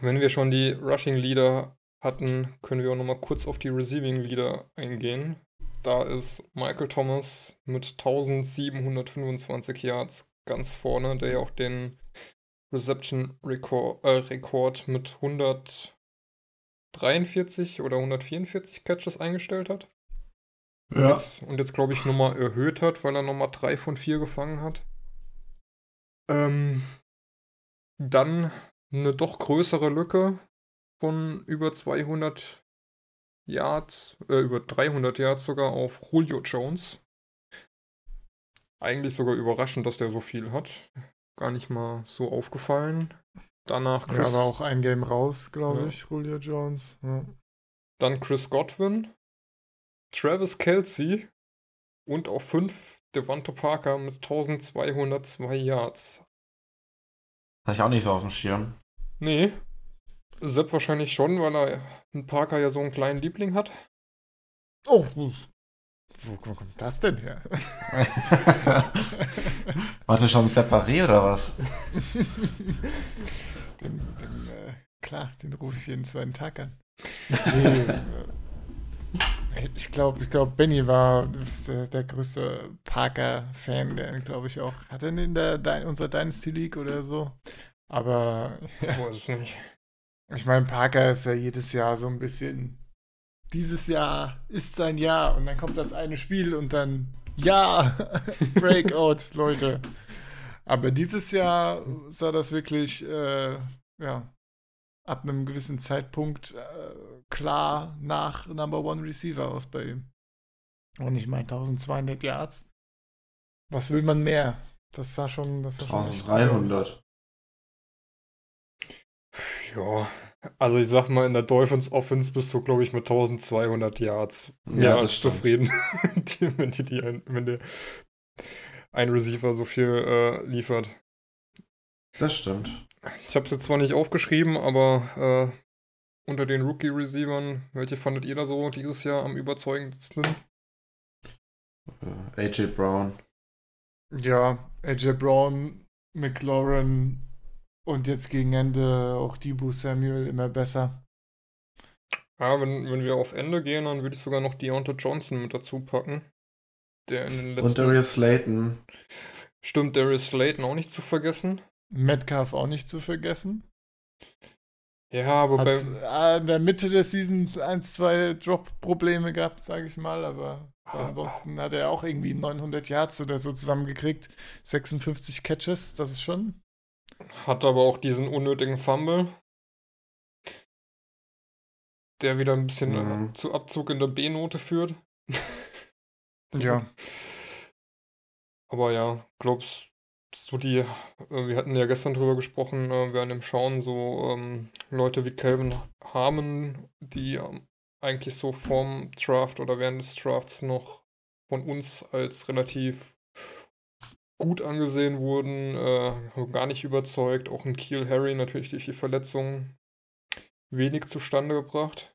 wenn wir schon die Rushing Leader hatten, können wir auch nochmal kurz auf die Receiving Leader eingehen. Da ist Michael Thomas mit 1725 Yards ganz vorne, der ja auch den Reception Rekord, äh, Rekord mit 143 oder 144 Catches eingestellt hat. Und Ja. jetzt, und jetzt glaube ich, nochmal erhöht hat, weil er nochmal 3 von 4 gefangen hat. Ähm, dann eine doch größere Lücke von über 200 Yards, äh, über 300 Yards sogar auf Julio Jones. Eigentlich sogar überraschend, dass der so viel hat. Gar nicht mal so aufgefallen. Danach Ja, Chris, aber auch ein Game raus, glaube Ja. ich, Julio Jones. Ja. dann Chris Godwin, Travis Kelsey und auf 5 Devonta Parker mit 1202 Yards. Hatte ich auch nicht so auf dem Schirm. Nee. Sepp wahrscheinlich schon, weil er ein Parker ja so einen kleinen Liebling hat. Oh, wo, wo kommt das denn her? Warte schon separé oder was? den, den, äh, klar, den rufe ich jeden zweiten Tag an. Nee, ich glaube, ich glaub, Benny war der, der größte Parker-Fan, der, glaube ich, auch. Hat er in der, Dy- unserer Dynasty League oder so? Aber Ich weiß es nicht. ich meine, Parker ist ja jedes Jahr so ein bisschen. Dieses Jahr ist sein Jahr und dann kommt das eine Spiel und dann ja, Breakout, Leute. Aber dieses Jahr sah das wirklich, äh, ja, ab einem gewissen Zeitpunkt äh, klar nach Number One Receiver aus bei ihm. Und ich meine 1200 Yards. Was will man mehr? Das sah schon, das sah schon echt gut aus. 1300. Ja, also ich sag mal, in der Dolphins Offense bist du, glaube ich, mit 1200 Yards mehr Ja, als stimmt. zufrieden, die- wenn, die, die ein, wenn der ein Receiver so viel äh, liefert. Das stimmt. Ich habe es jetzt zwar nicht aufgeschrieben, aber äh, unter den Rookie-Receivern, welche fandet ihr da so dieses Jahr am überzeugendsten? Äh, AJ Brown. Ja, AJ Brown, McLaurin und jetzt gegen Ende auch Debo Samuel immer besser. Ja, wenn, wenn wir auf Ende gehen, dann würde ich sogar noch Deontay Johnson mit dazu packen. Der in den Und letzten... Darius Slayton. Stimmt, Darius Slayton auch nicht zu vergessen. Metcalf auch nicht zu vergessen. Ja, aber Hat bei, äh, in der Mitte der Season ein, zwei Drop-Probleme gehabt, sage ich mal, aber ansonsten hat er auch irgendwie 900 Yards oder so zusammengekriegt. 56 Catches, das ist schon. Hat aber auch diesen unnötigen Fumble. Der wieder ein bisschen Mhm. äh, zu Abzug in der B-Note führt. Ja. Aber ja, glaubst so die, äh, wir hatten ja gestern drüber gesprochen, äh, während dem Schauen, so ähm, Leute wie Calvin Harmon, die ähm, eigentlich so vorm Draft oder während des Drafts noch von uns als relativ gut angesehen wurden, äh, haben gar nicht überzeugt. Auch ein Keel Harry natürlich durch die Verletzung wenig zustande gebracht.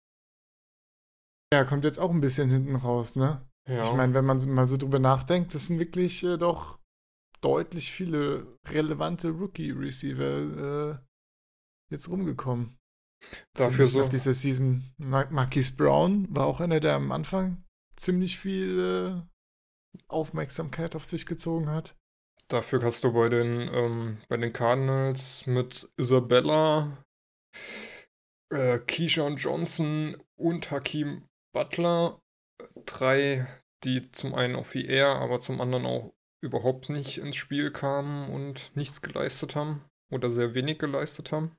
Ja, kommt jetzt auch ein bisschen hinten raus, ne? Ja. Ich meine, wenn man so- mal so drüber nachdenkt, das sind wirklich äh, doch deutlich viele relevante Rookie-Receiver äh, jetzt rumgekommen. dafür so. Nach dieser Season. Ma Marquise Brown war auch einer, der am Anfang ziemlich viel äh, Aufmerksamkeit auf sich gezogen hat. Dafür hast du bei den, ähm, bei den Cardinals mit Isabella, äh, Keyshawn Johnson und Hakeem Butler drei, die zum einen auch wie er, aber zum anderen auch überhaupt nicht ins Spiel kamen und nichts geleistet haben oder sehr wenig geleistet haben.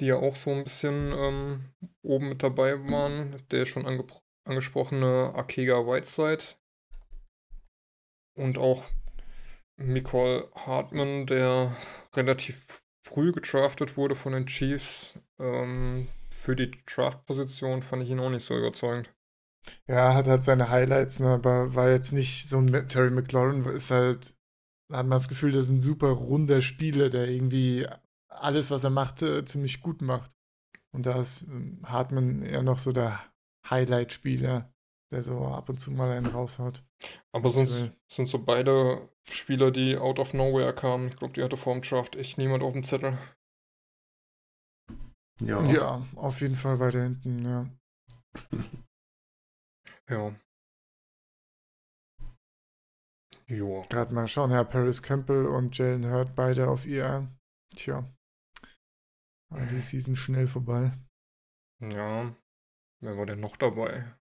Die ja auch so ein bisschen ähm, oben mit dabei waren. Der schon ange angesprochene Akega Whiteside und auch Nicole Hartman, der relativ früh gedraftet wurde von den Chiefs. Ähm, für die Draft-Position fand ich ihn auch nicht so überzeugend. Ja, hat halt seine Highlights, ne, aber war jetzt nicht so ein Terry McLaurin, ist halt, hat man das Gefühl, das ist ein super runder Spieler, der irgendwie alles, was er macht, äh, ziemlich gut macht. Und da ist ähm, Hartman eher noch so der Highlight-Spieler, der so ab und zu mal einen raushaut. Aber sind, Aktuell. sind so beide Spieler, die out of nowhere kamen. Ich glaube, die hatte vor dem Draft echt niemand auf dem Zettel. Ja. Ja, auf jeden Fall weiter hinten, ja. Ja. Jo. Gerade mal schauen, Herr Paris Campbell und Jalen Hurt beide auf ihr. Tja. Die Season schnell vorbei. Ja. Wer war denn noch dabei?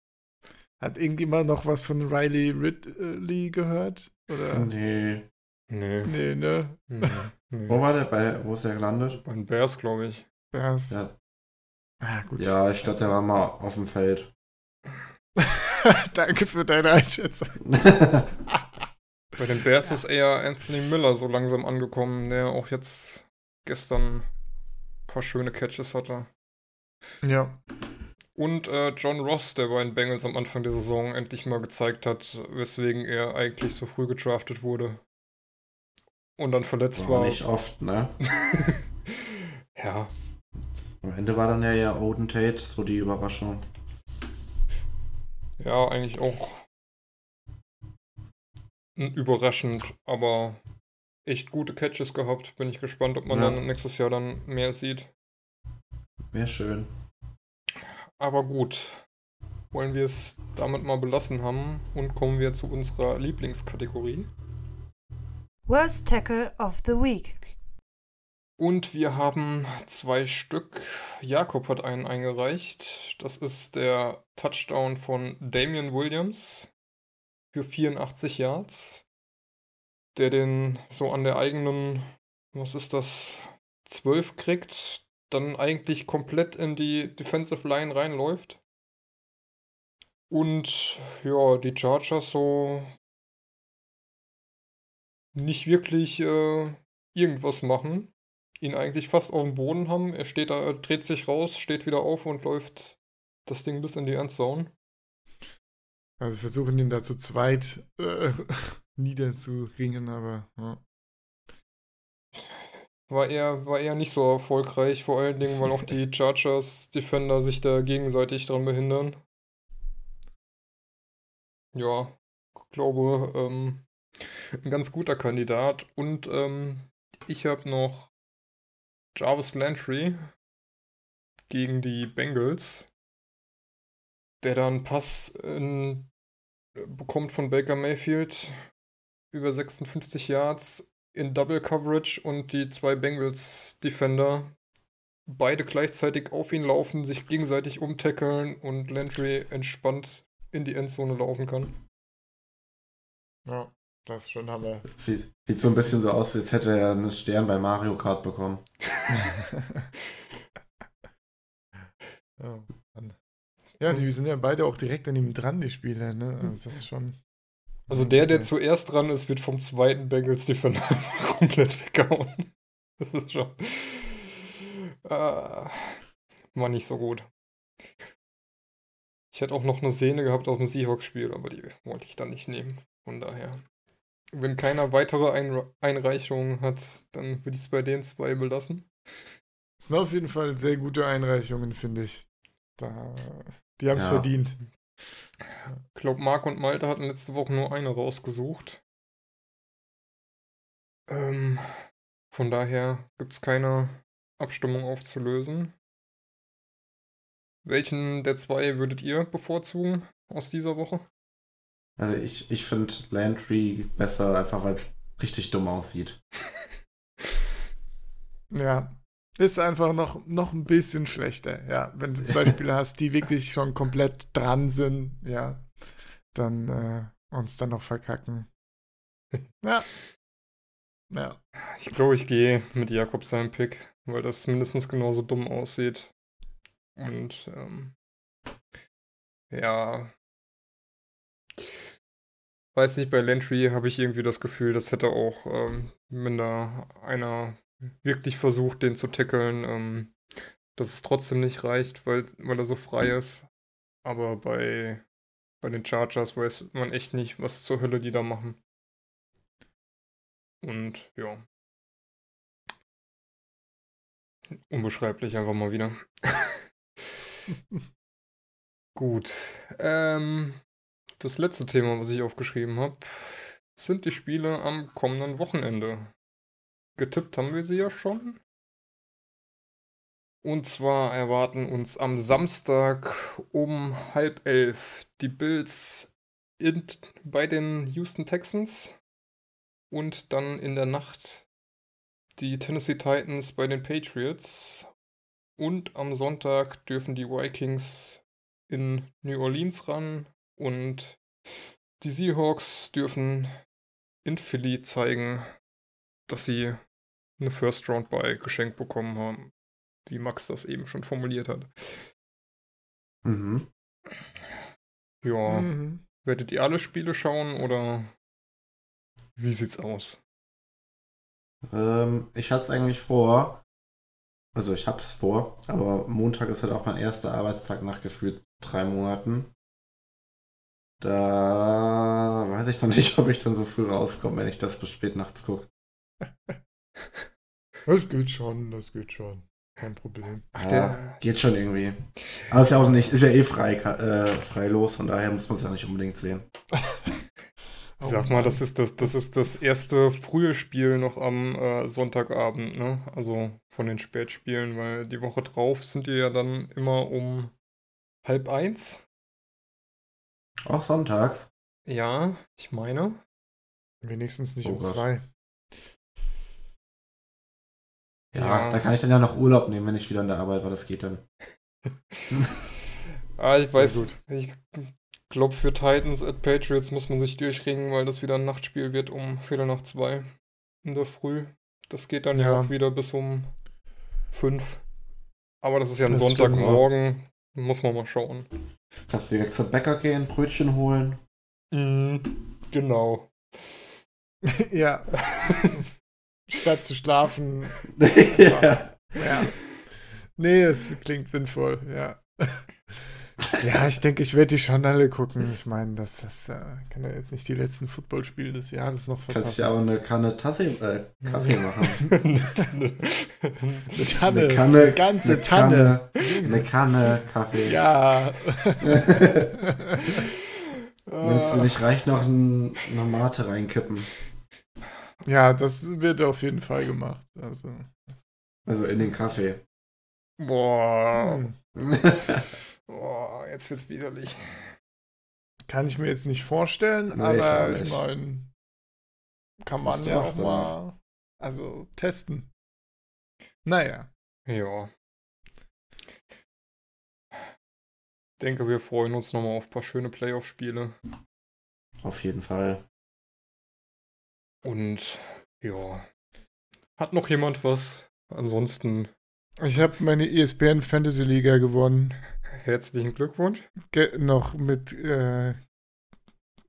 Hat irgendjemand noch was von Riley Ridley gehört? Oder? Nee. Nee. Nee, ne? nee. nee. Wo war der? Bei, wo ist der gelandet? Bei den Bears, glaube ich. Bears. Ja. Ah, gut. Ja, ich glaube, der war mal auf dem Feld. Danke für deine Einschätzung. Bei den Bears ist eher Anthony Miller so langsam angekommen, der auch jetzt gestern ein paar schöne Catches hatte. Ja. Und äh, John Ross, der bei den Bengals am Anfang der Saison endlich mal gezeigt hat, weswegen er eigentlich so früh gedraftet wurde. Und dann verletzt war. war. Nicht oft, ne? ja. Am Ende war dann ja ja Odin Tate so die Überraschung. Ja, eigentlich auch überraschend, aber echt gute Catches gehabt. Bin ich gespannt, ob man Ja. dann nächstes Jahr dann mehr sieht. Wäre schön. Aber gut, wollen wir es damit mal belassen haben und kommen wir zu unserer Lieblingskategorie. Worst Tackle of the Week. Und wir haben zwei Stück. Jakob hat einen eingereicht. Das ist der Touchdown von Damian Williams für 84 Yards, der den so an der eigenen, was ist das, 12 kriegt, dann eigentlich komplett in die Defensive Line reinläuft. Und ja, die Chargers so nicht wirklich äh, irgendwas machen ihn eigentlich fast auf dem Boden haben. Er steht da, er dreht sich raus, steht wieder auf und läuft das Ding bis in die Endzone. Also versuchen ihn da zu zweit äh, niederzuringen, aber ja. War eher, war eher nicht so erfolgreich, vor allen Dingen, weil auch die Chargers Defender sich da gegenseitig dran behindern. Ja, glaube, ähm, ein ganz guter Kandidat. Und ähm, ich habe noch Jarvis Landry gegen die Bengals, der dann einen Pass in, bekommt von Baker Mayfield über 56 Yards in Double Coverage und die zwei Bengals Defender beide gleichzeitig auf ihn laufen, sich gegenseitig umtackeln und Landry entspannt in die Endzone laufen kann. ja, das ist schon Hammer. Sieht, sieht so ein bisschen so aus, als hätte er einen Stern bei Mario Kart bekommen. oh, Mann. Ja, die sind ja beide auch direkt an ihm dran, die Spieler, ne? Also das ist schon. Also der, der zuerst dran ist, wird vom zweiten Bengals Defender einfach komplett weggehauen. Das ist schon. Äh, war nicht so gut. Ich hätte auch noch eine Szene gehabt aus dem Seahawks-Spiel, aber die wollte ich dann nicht nehmen. Von daher. Wenn keiner weitere Einre Einreichungen hat, dann würde ich es bei den zwei belassen. Das sind auf jeden Fall sehr gute Einreichungen, finde ich. Da, die haben es Ja. verdient. Ich glaube, Marc und Malte hatten letzte Woche nur eine rausgesucht. Ähm, von daher gibt es keine Abstimmung aufzulösen. Welchen der zwei würdet ihr bevorzugen aus dieser Woche? Also ich, ich finde Landry besser, einfach weil es richtig dumm aussieht. Ja. Ist einfach noch, noch ein bisschen schlechter, ja. Wenn du zwei Spieler hast, die wirklich schon komplett dran sind, ja, dann äh, uns dann noch verkacken. Ja. Ja. Ich glaube, ich gehe mit Jakob seinem Pick, weil das mindestens genauso dumm aussieht. Und ähm, ja, weiß nicht, bei Landry habe ich irgendwie das Gefühl, das hätte auch, ähm, wenn da einer wirklich versucht, den zu tackeln, ähm, dass es trotzdem nicht reicht, weil, weil er so frei ist. Aber bei, bei den Chargers weiß man echt nicht, was zur Hölle die da machen. Und ja. Unbeschreiblich einfach mal wieder. Gut. Ähm, das letzte Thema, was ich aufgeschrieben habe, sind die Spiele am kommenden Wochenende. Getippt haben wir sie ja schon. Und zwar erwarten uns am Samstag um halb elf die Bills in, bei den Houston Texans und dann in der Nacht die Tennessee Titans bei den Patriots. Und am Sonntag dürfen die Vikings in New Orleans ran und die Seahawks dürfen in Philly zeigen, dass sie eine First Round bei geschenkt bekommen haben. wie Max das eben schon formuliert hat. Mhm. Ja, Mhm. werdet ihr alle Spiele schauen oder wie sieht's aus? Ähm, ich hatte es eigentlich vor. Also ich hab's vor, aber Montag ist halt auch mein erster Arbeitstag nach gefühlt drei Monaten. Da weiß ich noch nicht, ob ich dann so früh rauskomme, wenn ich das bis spät nachts gucke. Das geht schon, das geht schon. Kein Problem. Ach, Ja, der- geht schon irgendwie. Aber ist ja auch nicht, ist ja eh frei, äh, frei los, von daher muss man es ja nicht unbedingt sehen. Sag mal, das ist das, das ist das erste frühe Spiel noch am äh, Sonntagabend, ne? Also von den Spätspielen, weil die Woche drauf sind die ja dann immer um halb eins. Auch sonntags. Ja, ich meine. Wenigstens nicht Oh um Gott. zwei. Ja, da kann ich dann ja noch Urlaub nehmen, wenn ich wieder an der Arbeit war. Das geht dann. Ah, ich Sehr weiß, gut. ich glaube, für Titans at Patriots muss man sich durchringen, weil das wieder ein Nachtspiel wird um Viertel nach zwei in der Früh. Das geht dann ja, Ja. auch wieder bis um fünf. Aber das ist ja ein Das Sonntagmorgen. Muss man mal schauen. Kannst du direkt zum Bäcker gehen, Brötchen holen. Mhm, genau. ja. Statt zu schlafen. ja. Ja. Nee, es klingt sinnvoll, ja. Ja, ich denke, ich werde die schon alle gucken. Ich meine, das, das äh, kann ja jetzt nicht die letzten Footballspiele des Jahres noch Kannst verpassen. ja auch eine Kanne Tasse, äh, Kaffee machen. Eine Tanne. Eine Kanne, eine ganze eine Tanne. Kanne, eine Kanne Kaffee. Ja. Wenn es nicht reicht, noch ein, eine Mate reinkippen. Ja, das wird auf jeden Fall gemacht. Also. Also in den Kaffee. Boah, hm, boah, jetzt wird's widerlich. Kann ich mir jetzt nicht vorstellen, Nee, ich aber ich, nicht. meine, kann man ja auch mal also testen. Naja. Ja. Denke, wir freuen uns nochmal auf ein paar schöne Playoff-Spiele. Auf jeden Fall. Und ja. Hat noch jemand was? Ansonsten Ich habe meine ESPN Fantasy Liga gewonnen. herzlichen Glückwunsch. Ge noch mit äh,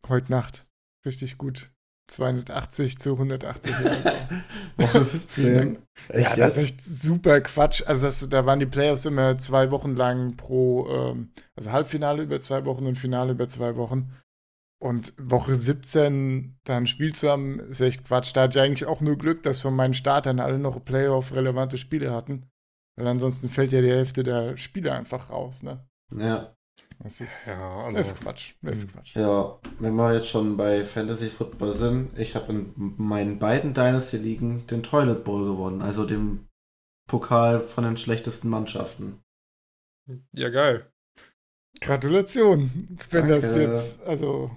heute Nacht. Richtig gut. 280 zu 180 oder so. Woche 17. Echt ja, das ist echt super Quatsch. Also das, da waren die Playoffs immer zwei Wochen lang pro, ähm, also Halbfinale über zwei Wochen und Finale über zwei Wochen. Und Woche 17 da ein Spiel zu haben, ist echt Quatsch. Da hatte ich eigentlich auch nur Glück, dass von meinen Startern alle noch Playoff-relevante Spiele hatten. Weil ansonsten fällt ja die Hälfte der Spiele einfach raus, ne? Ja. Das ist, Ja, das also ist Quatsch. Das ist Mhm. Quatsch. ja, wenn wir jetzt schon bei Fantasy Football sind, ich habe in meinen beiden Dynasty-Ligen den Toilet Bowl gewonnen, also dem Pokal von den schlechtesten Mannschaften. ja geil. Gratulation, wenn das Danke. jetzt, also,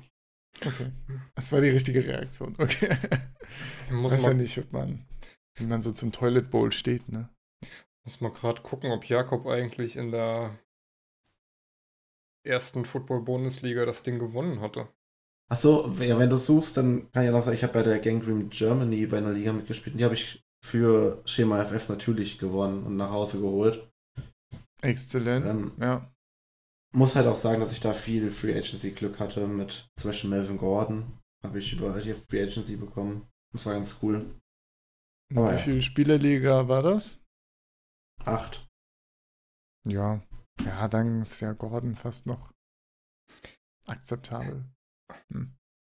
okay. Das war die richtige Reaktion, okay. Ich muss weiß ja nicht, ob man, wenn man so zum Toilet Bowl steht, ne? muss mal gerade gucken, ob Jakob eigentlich in der ersten Football-Bundesliga das Ding gewonnen hatte. Achso, ja, wenn du suchst, dann kann ich ja noch sagen, ich habe bei der Gangrene Germany bei einer Liga mitgespielt und die habe ich für Schema FF natürlich gewonnen und nach Hause geholt. Exzellent. Ähm, Ja. Muss halt auch sagen, dass ich da viel Free Agency Glück hatte mit zum Beispiel Melvin Gordon. Habe ich über die Free Agency bekommen. Das war ganz cool. Aber Wie ja. viel Spielerliga war das? Acht. Ja. Ja, dann ist ja Gordon fast noch akzeptabel.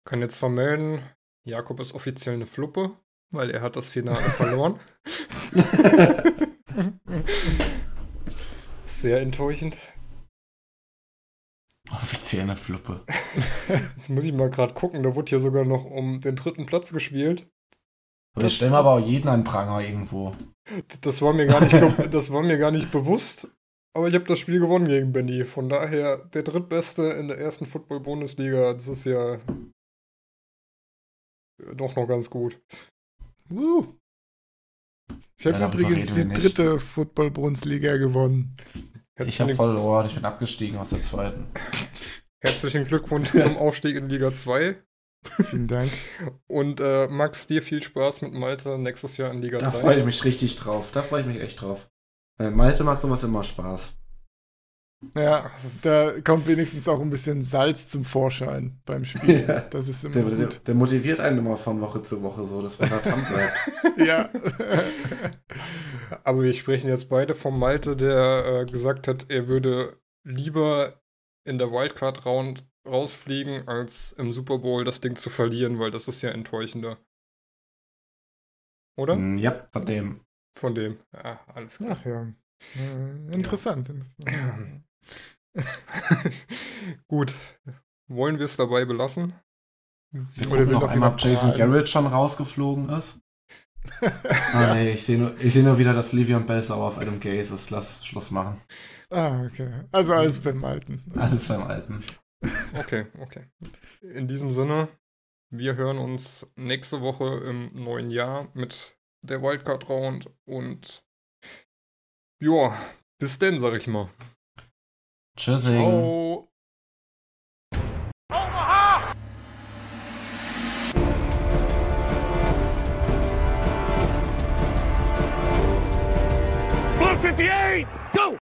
Kann jetzt vermelden, Jakob ist offiziell eine Fluppe, weil er hat das Finale verloren. Sehr enttäuschend. Offiziell eine Fluppe. Jetzt muss ich mal gerade gucken, da wurde hier sogar noch um den dritten Platz gespielt. Aber Das- ich stelle mir aber auch jeden an Pranger irgendwo. Das war mir gar nicht, das war mir gar nicht bewusst. Aber ich habe das Spiel gewonnen gegen Benny. Von daher der drittbeste in der ersten Football-Bundesliga. Das ist ja doch noch ganz gut. Woo. Ich habe Ja, übrigens die dritte Football-Bundesliga gewonnen. Ich habe verloren, ich bin abgestiegen aus der zweiten. herzlichen Glückwunsch zum Aufstieg in Liga 2. Vielen Dank. Und äh, Max, dir viel Spaß mit Malte nächstes Jahr in Liga Da 3. freue ich mich richtig drauf. Da freue ich mich echt drauf. Äh, Malte macht sowas immer Spaß. Ja, da kommt wenigstens auch ein bisschen Salz zum Vorschein beim Spiel. Ja. Das ist immer Der, der, gut. der motiviert einen immer von Woche zu Woche so, dass man da dran bleibt. Ja. Aber wir sprechen jetzt beide vom Malte, der äh, gesagt hat, er würde lieber in der Wildcard-Round rausfliegen, als im Super Bowl das Ding zu verlieren, weil das ist ja enttäuschender. Oder? Mm, ja, von dem. Von dem. Ja, alles klar. Ach ja. Äh, interessant. interessant. Gut. Wollen wir es dabei belassen? Wir Oder will noch noch einmal, Jason? Garrett schon rausgeflogen ist. Ah, nee, ich sehe nur, ich seh nur wieder, dass Livion Bell sauer auf Adam Gaze ist. Lass Schluss machen. Ah, okay. Also alles beim Alten. Alles beim Alten. Okay, okay. In diesem Sinne, wir hören uns nächste Woche im neuen Jahr mit der Wildcard Round und ja, bis denn, sag ich mal. Tschüssing. Ciao. 58, go!